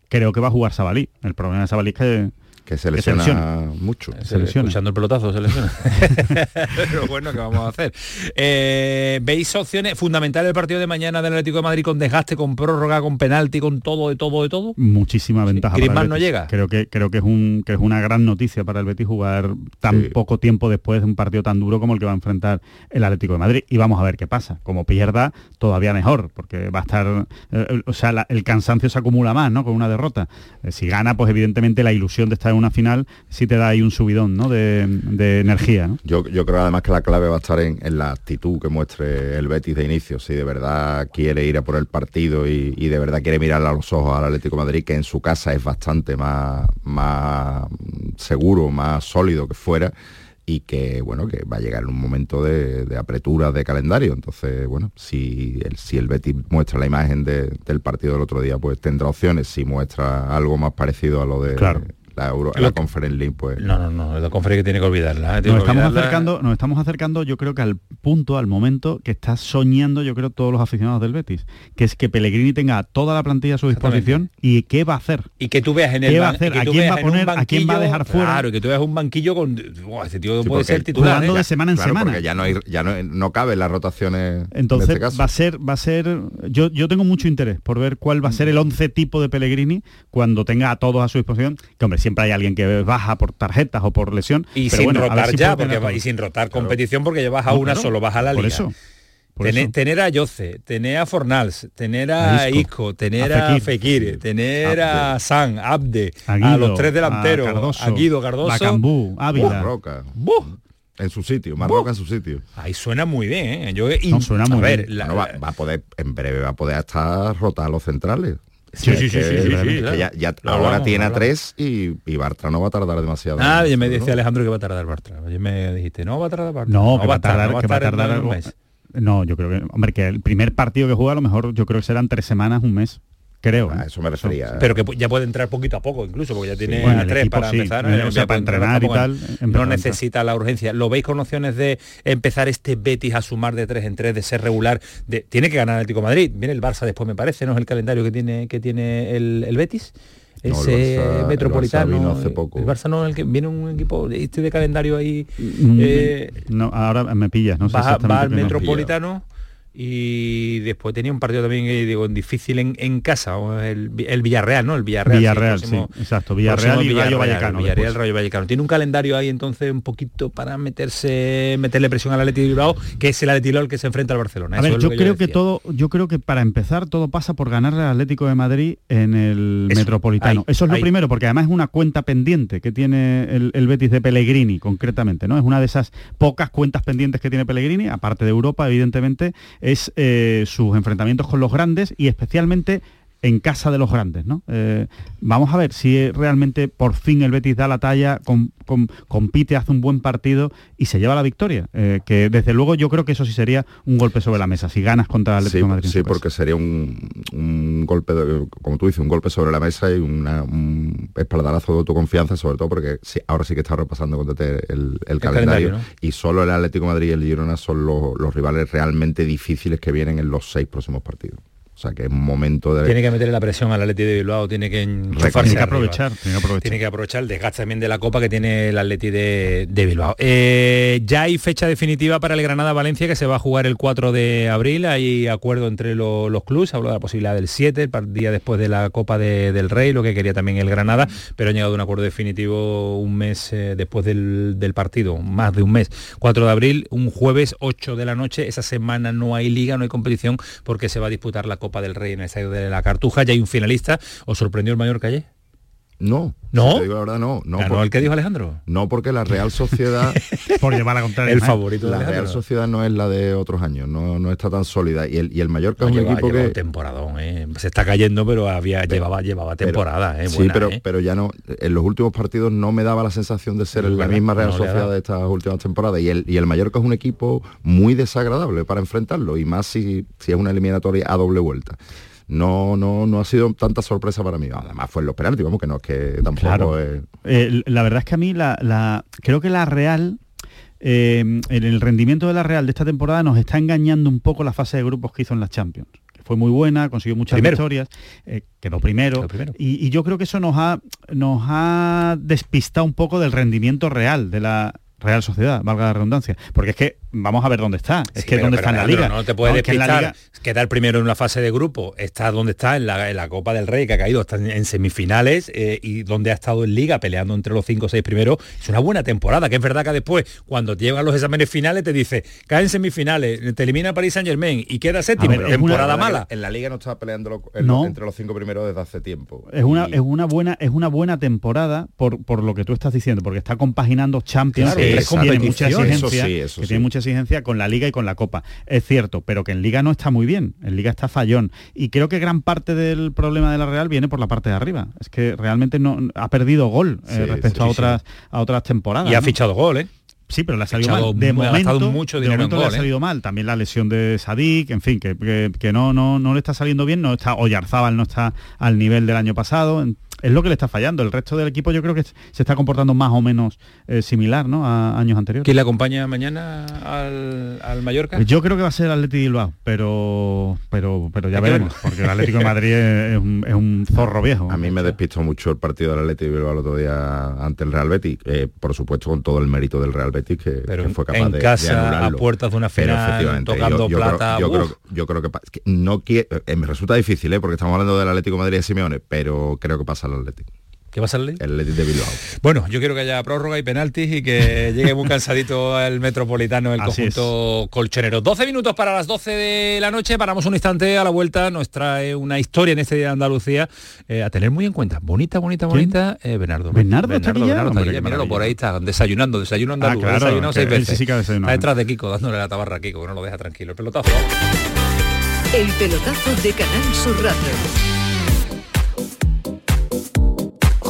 creo que va a jugar Sabalí. El problema de Sabalí es que Que se Que se lesiona mucho. Se lesiona. Escuchando el pelotazo se lesiona. [LAUGHS] Pero bueno, ¿qué vamos a hacer? Eh, ¿Veis opciones fundamentales el partido de mañana del Atlético de Madrid con desgaste, con prórroga, con penalti, con todo, de todo, de todo? muchísima ventaja. para el Griezmann no llega. Creo que creo que es un que es una gran noticia para el Betis jugar tan Sí. poco tiempo después de un partido tan duro como el que va a enfrentar el Atlético de Madrid. Y vamos a ver qué pasa. Como pierda, todavía mejor, porque va a estar, eh, o sea, la- el cansancio se acumula más, ¿no? Con una derrota. Eh, si gana, pues evidentemente la ilusión de estar en una final sí te da ahí un subidón ¿no? de, de energía. ¿no? Yo, yo creo además que la clave va a estar en, en la actitud que muestre el Betis de inicio, si de verdad quiere ir a por el partido y, y de verdad quiere mirar a los ojos al Atlético de Madrid, que en su casa es bastante más, más seguro, más sólido que fuera y que bueno que va a llegar un momento de, de apretura de calendario entonces bueno si el, si el Betis muestra la imagen de- del partido del otro día pues tendrá opciones si muestra algo más parecido a lo de Claro. La, Euro, la Conference League pues No, no, no, la conferencia que tiene que olvidarla. ¿eh? Tiene Nos que estamos, olvidarla. acercando, nos estamos acercando, yo creo que al punto, al momento que está soñando, yo creo, todos los aficionados del Betis, que es que Pellegrini tenga toda la plantilla a su disposición y qué va a hacer. y que tú veas en el ¿Qué va a hacer? ¿A quién va a poner? ¿A quién va a dejar fuera? Claro, y que tú veas un banquillo con "Buah, ese tío Sí, puede ser titular. jugando ¿eh? de semana en claro, semana. porque ya no hay, ya no, no caben las rotaciones Entonces en este caso. va a ser, va a ser, yo, yo tengo mucho interés por ver cuál va a ser el 11 tipo de Pellegrini cuando tenga a todos a su disposición, que hombre, siempre hay alguien que baja por tarjetas o por lesión. Y pero sin bueno, rotar si ya, porque y sin rotar competición porque llevas a No, una claro. solo, vas a la Por liga. eso, tener, a Yoce, tener a Fornals, tener a, Isco, tener a a Fekir. Tener a San, Abde, A los tres delanteros, a a, Guido Cardoso. Bacambú, Ávila. Marroca. ¡Buh! En su sitio, Marroca en su sitio. Ahí suena muy bien, ¿eh? Yo, No, suena muy a ver, bien. la- Bueno, va, va a poder, en breve va a poder hasta rotar a los centrales. Sí, sí, sí, sí, ahora tiene a tres y, y Bartra no va a tardar demasiado. Ah, me decía ¿no? Alejandro que va a tardar Bartra. Ayer me dijiste, no va a tardar Bartra. No, que va a tardar, que va a tardar un mes. No, yo creo que, hombre, que el primer partido que juega a lo mejor yo creo que serán tres semanas, un mes, creo. A eso me refería. Pero que ya puede entrar poquito a poco incluso, porque ya tiene Bueno, a tres equipo para sí, empezar. o eh, sea, para entrenar y tal, No necesita la urgencia. ¿Lo veis con opciones de empezar este Betis a sumar de tres en tres, de ser regular? De, tiene que ganar el Atlético de Madrid. Viene el Barça después, me parece, ¿no es el calendario que tiene, que tiene el, el Betis? No, Ese Barça- el metropolitano. Barça vino hace poco. El Barça no, el que viene un equipo este de calendario ahí. Mm, eh, no, ahora me pillas, no sé va, va al Metropolitano y después tenía un partido también eh, digo difícil en, en casa el, el Villarreal no el Villarreal Villarreal, sí, el próximo- sí, exacto, Villarreal y Rayo Villarreal, Vallecano Villarreal después. Rayo Vallecano tiene un calendario ahí entonces un poquito para meterse meterle presión al Atleti de Bilbao que es el Atleti Bilbao el que se enfrenta al Barcelona A Eso ver, es yo lo creo que todo, yo creo que para empezar todo pasa por ganarle al Atlético de Madrid en el Eso, Metropolitano. ahí, Eso es lo primero, porque además es una cuenta pendiente que tiene el, el Betis de Pellegrini, concretamente, ¿no? Es una de esas pocas cuentas pendientes que tiene Pellegrini, aparte de Europa, evidentemente, es eh, sus enfrentamientos con los grandes y especialmente en casa de los grandes, ¿no? Eh, vamos a ver si realmente por fin el Betis da la talla, com- com- compite, hace un buen partido y se lleva la victoria. Eh, que desde luego yo creo que eso sí sería un golpe sobre la mesa, si ganas contra el Sí, Atlético de Madrid. sí, porque sería un, un golpe, de- como tú dices, un golpe sobre la mesa y una- un espaldarazo de autoconfianza, sobre todo porque sí, ahora sí que está repasando con el, el calendario, calendario, ¿no? y solo el Atlético de Madrid y el Girona son los, los rivales realmente difíciles que vienen en los seis próximos partidos. O sea que es un momento de... tiene que meterle la presión al Atleti de Bilbao tiene que enchufarse Tiene que aprovechar, tiene que aprovechar. Tiene que aprovechar el desgaste también de la Copa que tiene el Atleti de, de Bilbao. Eh, ya hay fecha definitiva para el Granada-Valencia que se va a jugar el 4 de abril. Hay acuerdo entre lo- los clubes, hablo de la posibilidad del 7, el día después de la Copa de- del Rey, lo que quería también el Granada, pero han llegado a un acuerdo definitivo un mes eh, después del, del partido, más de un mes. 4 de abril, un jueves 8 de la noche. Esa semana no hay liga, no hay competición porque se va a disputar la Copa del Rey en el estadio de la Cartuja. Ya hay un finalista. ¿Os sorprendió el Mallorca ayer? No, ¿No? si te digo la verdad, no. No, ¿Ganó por- el que dijo Alejandro? no porque la Real Sociedad... [LAUGHS] por llevar la contraria. El ¿eh? favorito de La Alejandro. Real Sociedad no es la de otros años, no, no está tan sólida. Y el, y el Mallorca No, es un lleva, equipo lleva que... un temporadón, ¿eh? se está cayendo, pero había llevaba llevaba Pero- temporada, ¿eh? sí, Buena, pero, ¿eh? pero ya no, en los últimos partidos no me daba la sensación de ser la misma Real Sociedad de estas últimas temporadas. Y el, y el Mallorca es un equipo muy desagradable para enfrentarlo, y más si, si es una eliminatoria a doble vuelta. No, no, no ha sido tanta sorpresa para mí. Además fue en los penaltis, vamos que no es que tampoco Claro. es- Eh, la verdad es que a mí la, la- creo que la Real eh, en el rendimiento de la Real de esta temporada nos está engañando un poco la fase de grupos que hizo en las Champions. Fue muy buena, consiguió muchas Primero. victorias, eh, quedó primero, Quedó primero. Y, y yo creo que eso nos ha, nos ha despistado un poco del rendimiento real de la Real Sociedad, valga la redundancia. Porque es que vamos a ver dónde está. Es Sí, que pero- dónde pero, está en la liga. No te puedes No, es que en la despistar. liga- Quedar el primero en una fase de grupo, está donde está en la, en la Copa del Rey, que ha caído hasta en, en semifinales eh, y donde ha estado en Liga peleando entre los cinco o seis primeros. Es una buena temporada, que es verdad que después, cuando llegan los exámenes finales, te dice, cae en semifinales, te elimina París Saint Germain y queda séptimo. A ver, es una- temporada mala. que En la liga no estaba peleando lo- en No. lo- entre los cinco primeros desde hace tiempo. Es una, Y- es una buena es una buena temporada por, por lo que tú estás diciendo, porque está compaginando Champions, Claro, que tres tiene mucha competiciones. exigencia, Eso sí, eso que sí. tiene mucha exigencia con la Liga y con la Copa. Es cierto, pero que en Liga no está muy bien, en Liga está fallón. Y creo que gran parte del problema de la Real viene por la parte de arriba. Es que realmente no ha perdido gol eh, Sí, respecto sí, a sí. otras a otras temporadas. Y ha fichado gol, ¿eh? Sí, pero le ha salido mal. De momento, mucho de momento le ha ¿eh? salido mal. También la lesión de Sadik, en fin, que, que- que no, no, no le está saliendo bien. No está Oyarzábal no está al nivel del año pasado. Es lo que le está fallando. El resto del equipo yo creo que se está comportando más o menos eh, similar ¿no? a años anteriores. ¿Quién le acompaña mañana al, al Mallorca? Yo creo que va a ser el Atlético de Bilbao, pero pero pero ya veremos, porque el Atlético de [LAUGHS] Madrid es, es un, es un zorro viejo. A mí me despistó mucho el partido del Atlético de Bilbao el otro día ante el Real Betis, eh, por supuesto con todo el mérito del Real Betis que, que fue capaz en de, de casa, anularlo. a puertas de una final, efectivamente, tocando plata, Creo, yo, creo, yo creo que, que no quiere, eh, me resulta difícil, ¿eh? porque estamos hablando del Atlético de Madrid de Simeone, pero creo que pasa el Atlético. ¿Qué pasa el El Atlético de Bilbao. Bueno, yo quiero que haya prórroga y penaltis y que [LAUGHS] llegue muy cansadito el Metropolitano, el Así conjunto colchonero. 12 minutos para las 12 de la noche, paramos un instante a la vuelta, nos trae una historia en este día de Andalucía eh, a tener muy en cuenta. Bonita, bonita, ¿Quién? bonita, eh, Bernardo. ¿Bernardo? Bernardo, míralo, por ahí está, desayunando, desayuno andaluz, Ah, claro, ha desayunado que seis él veces. sí que ha desayunado. Está detrás de Kiko, dándole la tabarra a Kiko, que no lo deja tranquilo. El pelotazo. El pelotazo de Canal Sur Radio.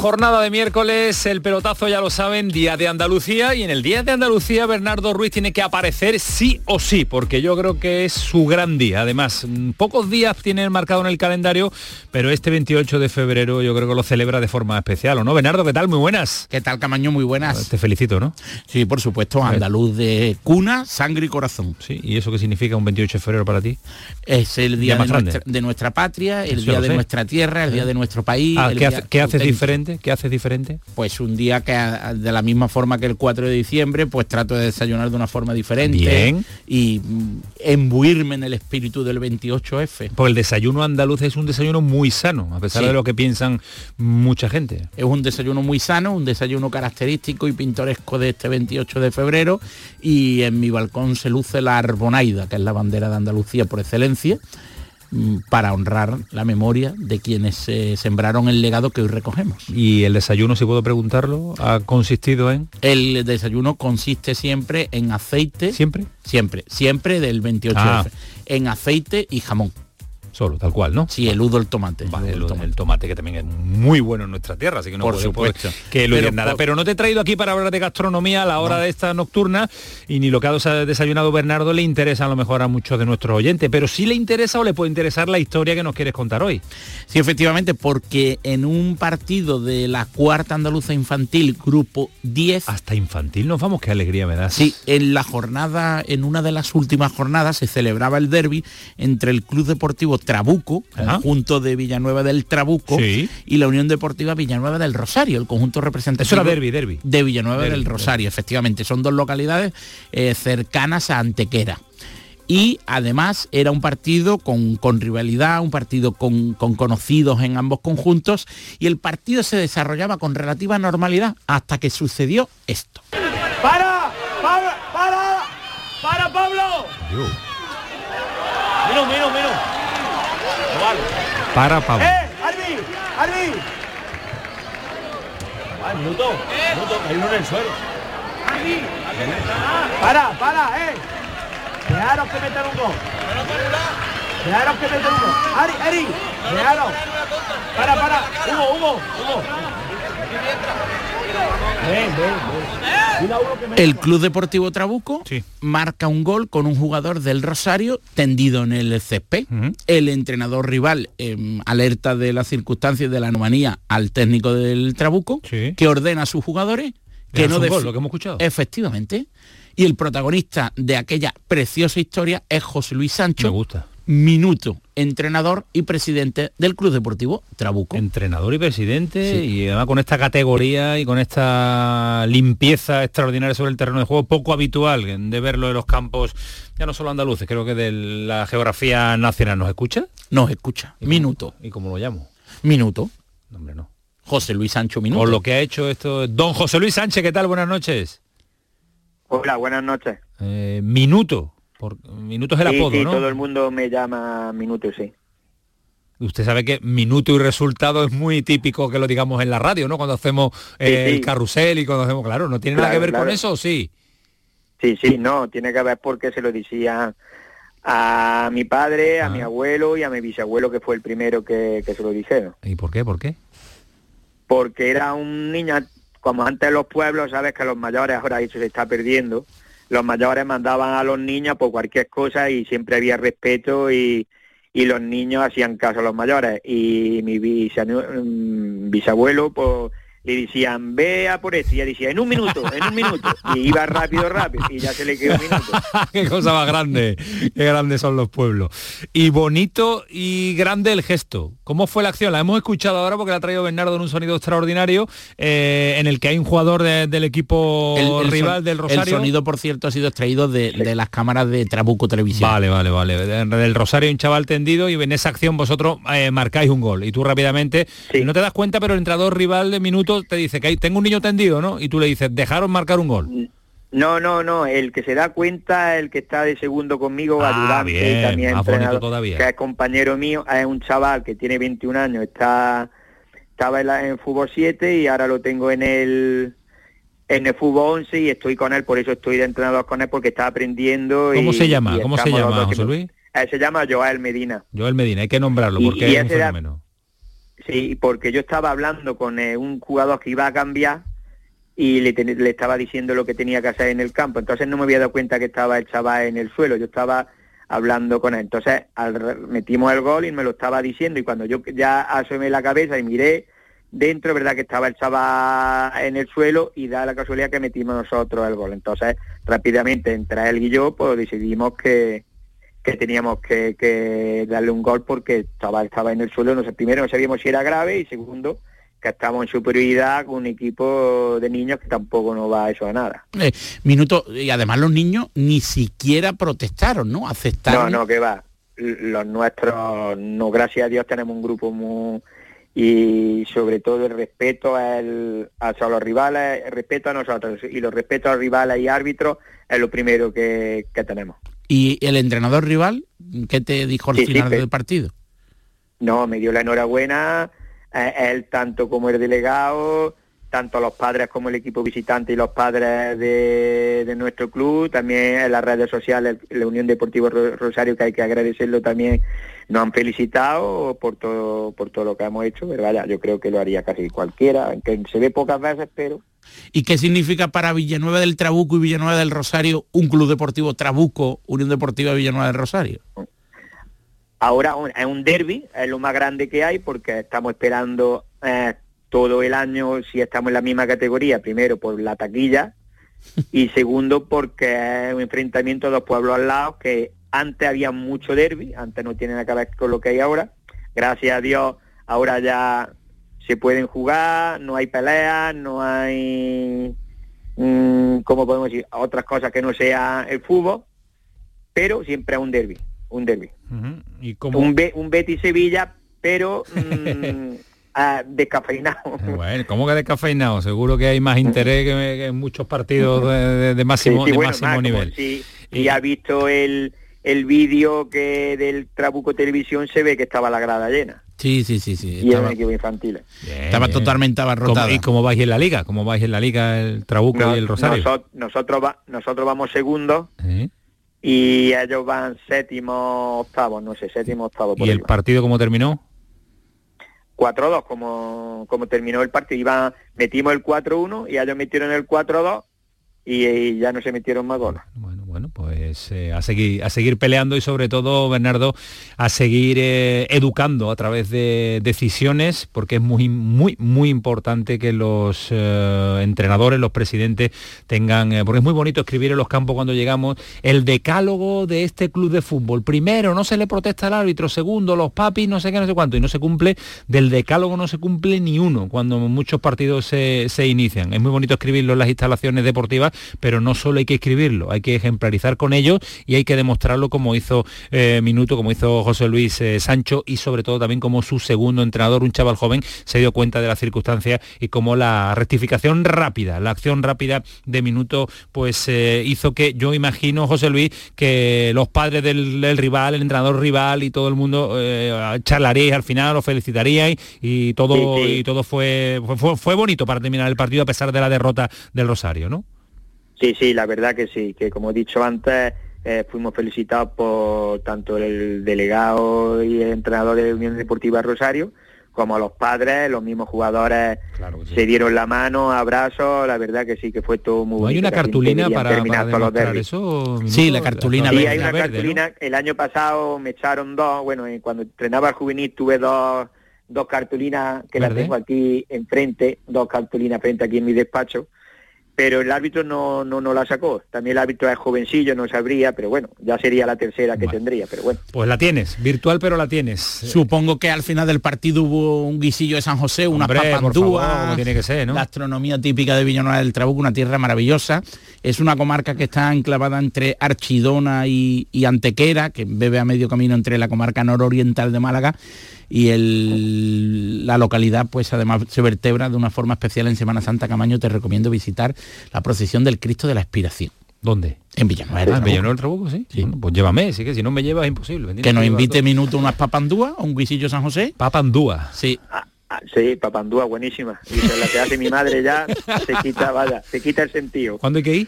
Jornada de miércoles, el pelotazo ya lo saben, Día de Andalucía y en el Día de Andalucía Bernardo Ruiz tiene que aparecer sí o sí, porque yo creo que es su gran día. Además, mm, pocos días tiene marcado en el calendario, pero este 28 de febrero yo creo que lo celebra de forma especial, ¿o no? Bernardo, ¿qué tal? Muy buenas. ¿Qué tal, Camaño? Muy buenas. Te felicito, ¿no? Sí, por supuesto, andaluz de cuna, sangre y corazón. Sí, ¿y eso qué significa un 28 de febrero para ti? Es el día Día más de nuestra, de nuestra patria, el día de sé. nuestra tierra, el día de nuestro país. Ah, el ¿qué, día hace- qué haces auténtico. Diferente? ¿Qué haces diferente? Pues un día que de la misma forma que el 4 de diciembre, pues trato de desayunar de una forma diferente. Bien. Y mm, embuirme en el espíritu del 28F. Porque el desayuno andaluz es un desayuno muy sano, a pesar Sí. de lo que piensan mucha gente. Es un desayuno muy sano, un desayuno característico y pintoresco de este 28 de febrero y en mi balcón se luce la arbonaida, que es la bandera de Andalucía por excelencia, para honrar la memoria de quienes eh, sembraron el legado que hoy recogemos. Y el desayuno, si puedo preguntarlo, ha consistido en... El desayuno consiste siempre en aceite. ¿Siempre? Siempre, siempre del 28F. Ah. En aceite y jamón. Solo, tal cual, ¿no? Sí, eludo el tomate. Vale, eludo el, el tomate que también es muy bueno en nuestra tierra, así que no Por supuesto. puede que eludir nada. por- Pero no te he traído aquí para hablar de gastronomía a la hora de esta nocturna y ni lo que ha des- desayunado Bernardo le interesa a lo mejor a muchos de nuestros oyentes, pero sí le interesa o le puede interesar la historia que nos quieres contar hoy. Sí, efectivamente, porque en un partido de la cuarta andaluza infantil, grupo 10. Hasta infantil nos vamos, qué alegría me da. Sí, en la jornada, en una de las últimas jornadas se celebraba el derby entre el Club Deportivo Trabuco, Ajá. conjunto de Villanueva del Trabuco, Sí. y la Unión Deportiva Villanueva del Rosario, el conjunto representativo. Eso era derbi, derbi. De Villanueva del Rosario, efectivamente. Son dos localidades eh, cercanas a Antequera. Y además era un partido con, con rivalidad, un partido con, con conocidos en ambos conjuntos, y el partido se desarrollaba con relativa normalidad hasta que sucedió esto. ¡Para! ¡Para! ¡Para! ¡Para, Pablo! Miro, miro, miro. No vale. Para Pablo. ¡Eh! ¡Arbi! ¡Arbi! Vale, minuto. Minuto, hay uno en el suelo. ¡Para! ¡Para! ¡Eh! Dejaros que metan un gol. Dejaros que metan un gol. ¡Ari! ¡Ari! Dejaros. ¡Para, para! ¡Hugo, Hugo! ¡Hugo! El. Club Deportivo Trabuco marca un gol con un jugador del Rosario tendido en el césped. El entrenador rival em, alerta de las circunstancias de la anomalía al técnico del Trabuco, que ordena a sus jugadores que no gol, lo que hemos escuchado. Efectivamente. Y el protagonista de aquella preciosa historia es José Luis Sancho. Me gusta. Minuto, entrenador y presidente del Club Deportivo Trabuco. Entrenador y presidente y además con esta categoría y con esta limpieza extraordinaria sobre el terreno de juego poco habitual de verlo en los campos, ya no solo andaluces, creo que de la geografía nacional. ¿Nos escucha? Nos escucha. Minuto. ¿Y cómo lo llamo? Minuto. Hombre, no. José Luis Sancho Minuto. Por lo que ha hecho esto. Don José Luis Sánchez, ¿qué tal? Buenas noches. Hola, buenas noches. Eh, minuto. Por, minuto es el sí, apodo, sí, ¿no? todo el mundo me llama Minuto, sí. Usted sabe que minuto y resultado es muy típico que lo digamos en la radio, ¿no? Cuando hacemos eh, Sí, el carrusel y cuando hacemos, claro, ¿no tiene nada que ver con eso sí? Sí, sí, no, tiene que ver porque se lo decía a mi padre, Ah. a mi abuelo y a mi bisabuelo, que fue el primero que, que se lo dijeron. ¿Y por qué? ¿Por qué? Porque era un niño, como antes los pueblos, sabes que los mayores, ahora eso se está perdiendo, los mayores mandaban a los niños por cualquier cosa y siempre había respeto y, y los niños hacían caso a los mayores. Y mi mm, bisabuelo, pues le decían, vea por esto, y ella decía, en un minuto, en un minuto, y iba rápido, rápido, y ya se le quedó un minuto. [LAUGHS] qué cosa más grande, qué grandes son los pueblos. Y bonito y grande el gesto. ¿Cómo fue la acción? La hemos escuchado ahora porque la ha traído Bernardo en un sonido extraordinario eh, en el que hay un jugador de- del equipo El- el rival son- del Rosario. El sonido, por cierto, ha sido extraído de, de las cámaras de Trabuco Televisión. Vale, vale, vale. De- Del Rosario hay un chaval tendido y en esa acción vosotros eh, marcáis un gol. Y tú rápidamente, no te das cuenta, pero el entrenador rival de te dice que hay, tengo un niño tendido, ¿no? Y tú le dices, dejaros marcar un gol. No, no, no, el que se da cuenta, el que está de segundo conmigo, Ah, ayudante bien, y también entrenador, todavía. que es compañero mío, es un chaval que tiene 21 años, está estaba en, la- en fútbol 7 y ahora lo tengo en el en el fútbol 11 y estoy con él, por eso estoy de entrenador con él porque está aprendiendo. ¿Cómo y- se llama? y ¿Cómo se llama, José? Eh, se llama Joel Medina. Joel Medina, hay que nombrarlo porque y es un fenómeno. Sí, porque yo estaba hablando con eh, un jugador que iba a cambiar y le, le estaba diciendo lo que tenía que hacer en el campo. Entonces no me había dado cuenta que estaba el chaval en el suelo. Yo estaba hablando con él. Entonces al metimos el gol y me lo estaba diciendo. Y cuando yo ya asomé la cabeza y miré dentro, verdad que estaba el chaval en el suelo y da la casualidad que metimos nosotros el gol. Entonces rápidamente entre él y yo pues decidimos que que teníamos que, que darle un gol porque estaba, estaba en el suelo, no sé, primero no sabíamos si era grave y segundo que estamos en superioridad con un equipo de niños que tampoco nos va a eso a nada. Eh, minuto, y además los niños ni siquiera protestaron, ¿no? No, Aceptaron. no, que va. Los nuestros, no, gracias a Dios tenemos un grupo muy y sobre todo el respeto al, hacia los rivales, el respeto a nosotros y los respetos a los rivales y árbitros es lo primero que, que tenemos. ¿Y el entrenador rival qué te dijo al Sí, final del partido? No, me dio la enhorabuena, él tanto como el delegado, tanto los padres como el equipo visitante y los padres de, de nuestro club, también en las redes sociales, la Unión Deportiva Ro- Rosario, que hay que agradecerlo también, nos han felicitado por todo, por todo lo que hemos hecho, pero vaya, yo creo que lo haría casi cualquiera, aunque se ve pocas veces, pero ¿Y qué significa para Villanueva del Trabuco y Villanueva del Rosario un club deportivo Trabuco, Unión Deportiva Villanueva del Rosario? Ahora es un derby, es lo más grande que hay porque estamos esperando eh, todo el año si estamos en la misma categoría, primero por la taquilla y [LAUGHS] segundo porque es un enfrentamiento de dos pueblos al lado que antes había mucho derby, antes no tiene nada que ver con lo que hay ahora. Gracias a Dios ahora ya se pueden jugar, no hay peleas, no hay, mm, ¿cómo podemos decir? Otras cosas que no sea el fútbol, pero siempre es un derby, un derby. ¿Y cómo? Un, Be- un Betis Sevilla, pero [LAUGHS] mm, ah, descafeinado. Eh, Bueno, ¿cómo que descafeinado? Seguro que hay más interés que, en muchos partidos de, de- de máximo, Sí, sí, de bueno, máximo más, como nivel. Si, si ha visto el, el vídeo que del Trabuco Televisión se ve que estaba la grada llena. Sí, sí, sí, sí. Y era Estaba, un equipo infantil. estaba totalmente abarrotada. ¿Cómo- ¿Y cómo vais en la liga? ¿Cómo vais en la liga el Trabuco No- y el Rosario? nosot- nosotros, va- nosotros vamos segundos ¿Eh? y ellos van séptimo, octavo, no sé, séptimo, octavo. por ¿Y el van. partido cómo terminó? 4-2 como, como terminó el partido. Iba, metimos el 4-1 y ellos metieron el 4-2 y, y ya no se metieron más goles. bueno, pues eh, a, seguir, a seguir peleando y sobre todo, Bernardo, a seguir eh, educando a través de decisiones, porque es muy, muy, muy importante que los eh, entrenadores, los presidentes tengan, porque es muy bonito escribir en los campos cuando llegamos, el decálogo de este club de fútbol. Primero, no se le protesta al árbitro, segundo, los papis, no sé qué, no sé cuánto, y no se cumple, del decálogo no se cumple ni uno cuando muchos partidos se, se inician. Es muy bonito escribirlo en las instalaciones deportivas, pero no solo hay que escribirlo, hay que ejemplar ejemplarizar con ellos y hay que demostrarlo como hizo eh, Minuto, como hizo José Luis eh, Sancho y sobre todo también como su segundo entrenador, un chaval joven, se dio cuenta de las circunstancias y como la rectificación rápida, la acción rápida de Minuto, pues eh, hizo que yo imagino, José Luis, que los padres del, rival, el entrenador rival y todo el mundo charlaríais al final, lo felicitaríais y todo, y todo fue, fue, fue bonito para terminar el partido a pesar de la derrota del Rosario, ¿no? Sí, sí, la verdad que sí, que como he dicho antes, eh, fuimos felicitados por tanto el delegado y el entrenador de Unión Deportiva Rosario, como los padres, los mismos jugadores se dieron la mano, abrazos, la verdad que sí, que fue todo muy ¿Hay una cartulina para, para eso? Sí, la cartulina sí, hay una cartulina, el año pasado me echaron dos, bueno, cuando entrenaba al juvenil tuve dos, dos cartulinas que las tengo aquí enfrente, dos cartulinas frente aquí en mi despacho, pero el árbitro no, no, no la sacó. También el árbitro es jovencillo, no sabría, pero bueno, ya sería la tercera que tendría, pero bueno. Pues la tienes, virtual pero la tienes. Supongo que al final del partido hubo un guisillo de San José, una papandúa, como tiene que ser, ¿no? La astronomía típica de Villanueva del Trabuco, una tierra maravillosa. Es una comarca que está enclavada entre Archidona y, y Antequera, que bebe a medio camino entre la comarca nororiental de Málaga y el, la localidad pues además se vertebra de una forma especial en Semana Santa Camaño te recomiendo visitar la procesión del Cristo de la Expiración ¿Dónde? En Villanueva. Ah, en Villanueva del Trabuco, sí. pues llévame, sí que si no me llevas es imposible. Que nos invite minuto unas papandúas, un guisillo San José. Papandúa. Sí. Ah, ah, sí, papandúa, buenísima. Y la que hace mi madre ya se quita, vaya, se quita el sentido. ¿Cuándo hay que ir?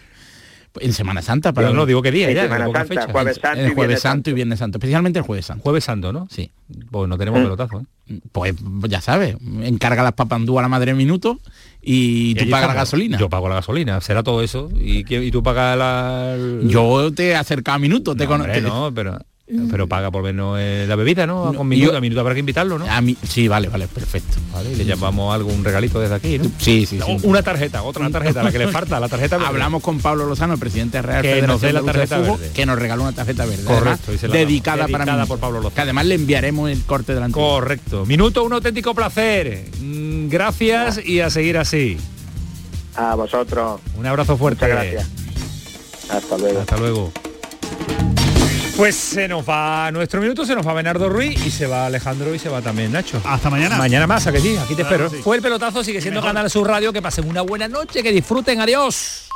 En Semana Santa, pero no digo qué día, ya, Semana Santa, Jueves Santo, el Jueves Santo y Viernes Santo, especialmente el Jueves Santo. Jueves Santo, ¿no? Sí. Pues no tenemos mm. pelotazo, ¿eh? Pues ya sabes, encarga las papandúas a la madre minuto y, tú pagas la gasolina. Yo pago la gasolina, será todo eso. ¿Y, y tú pagas la...? Yo te acerca a minuto, te conozco. No, pero pero paga por menos eh, la bebida, ¿no? Con minuto, a minuto habrá que invitarlo, ¿no? A mí, sí, vale, vale, perfecto. Vale, y le llamamos algún regalito desde aquí, ¿no? Sí, sí, sí. Una tarjeta, otra tarjeta, la que le [LAUGHS] falta, la tarjeta verde. Hablamos con Pablo Lozano, el presidente Real que nos dé la tarjeta verde. que nos regaló una tarjeta verde. Correcto. dedicada, para mí. por Pablo Lozano. Que además le enviaremos el corte delante. Correcto. Minuto, un auténtico placer. Mm, gracias y a seguir así. A vosotros. Un abrazo fuerte. Muchas gracias. Hasta luego. Hasta luego. Pues se nos va nuestro minuto, se nos va Bernardo Ruiz y se va Alejandro y se va también Nacho. Hasta mañana. Mañana más, a que sí, aquí te espero. Fue el pelotazo, sigue siendo Canal Sur Radio, que pasen una buena noche, que disfruten, adiós.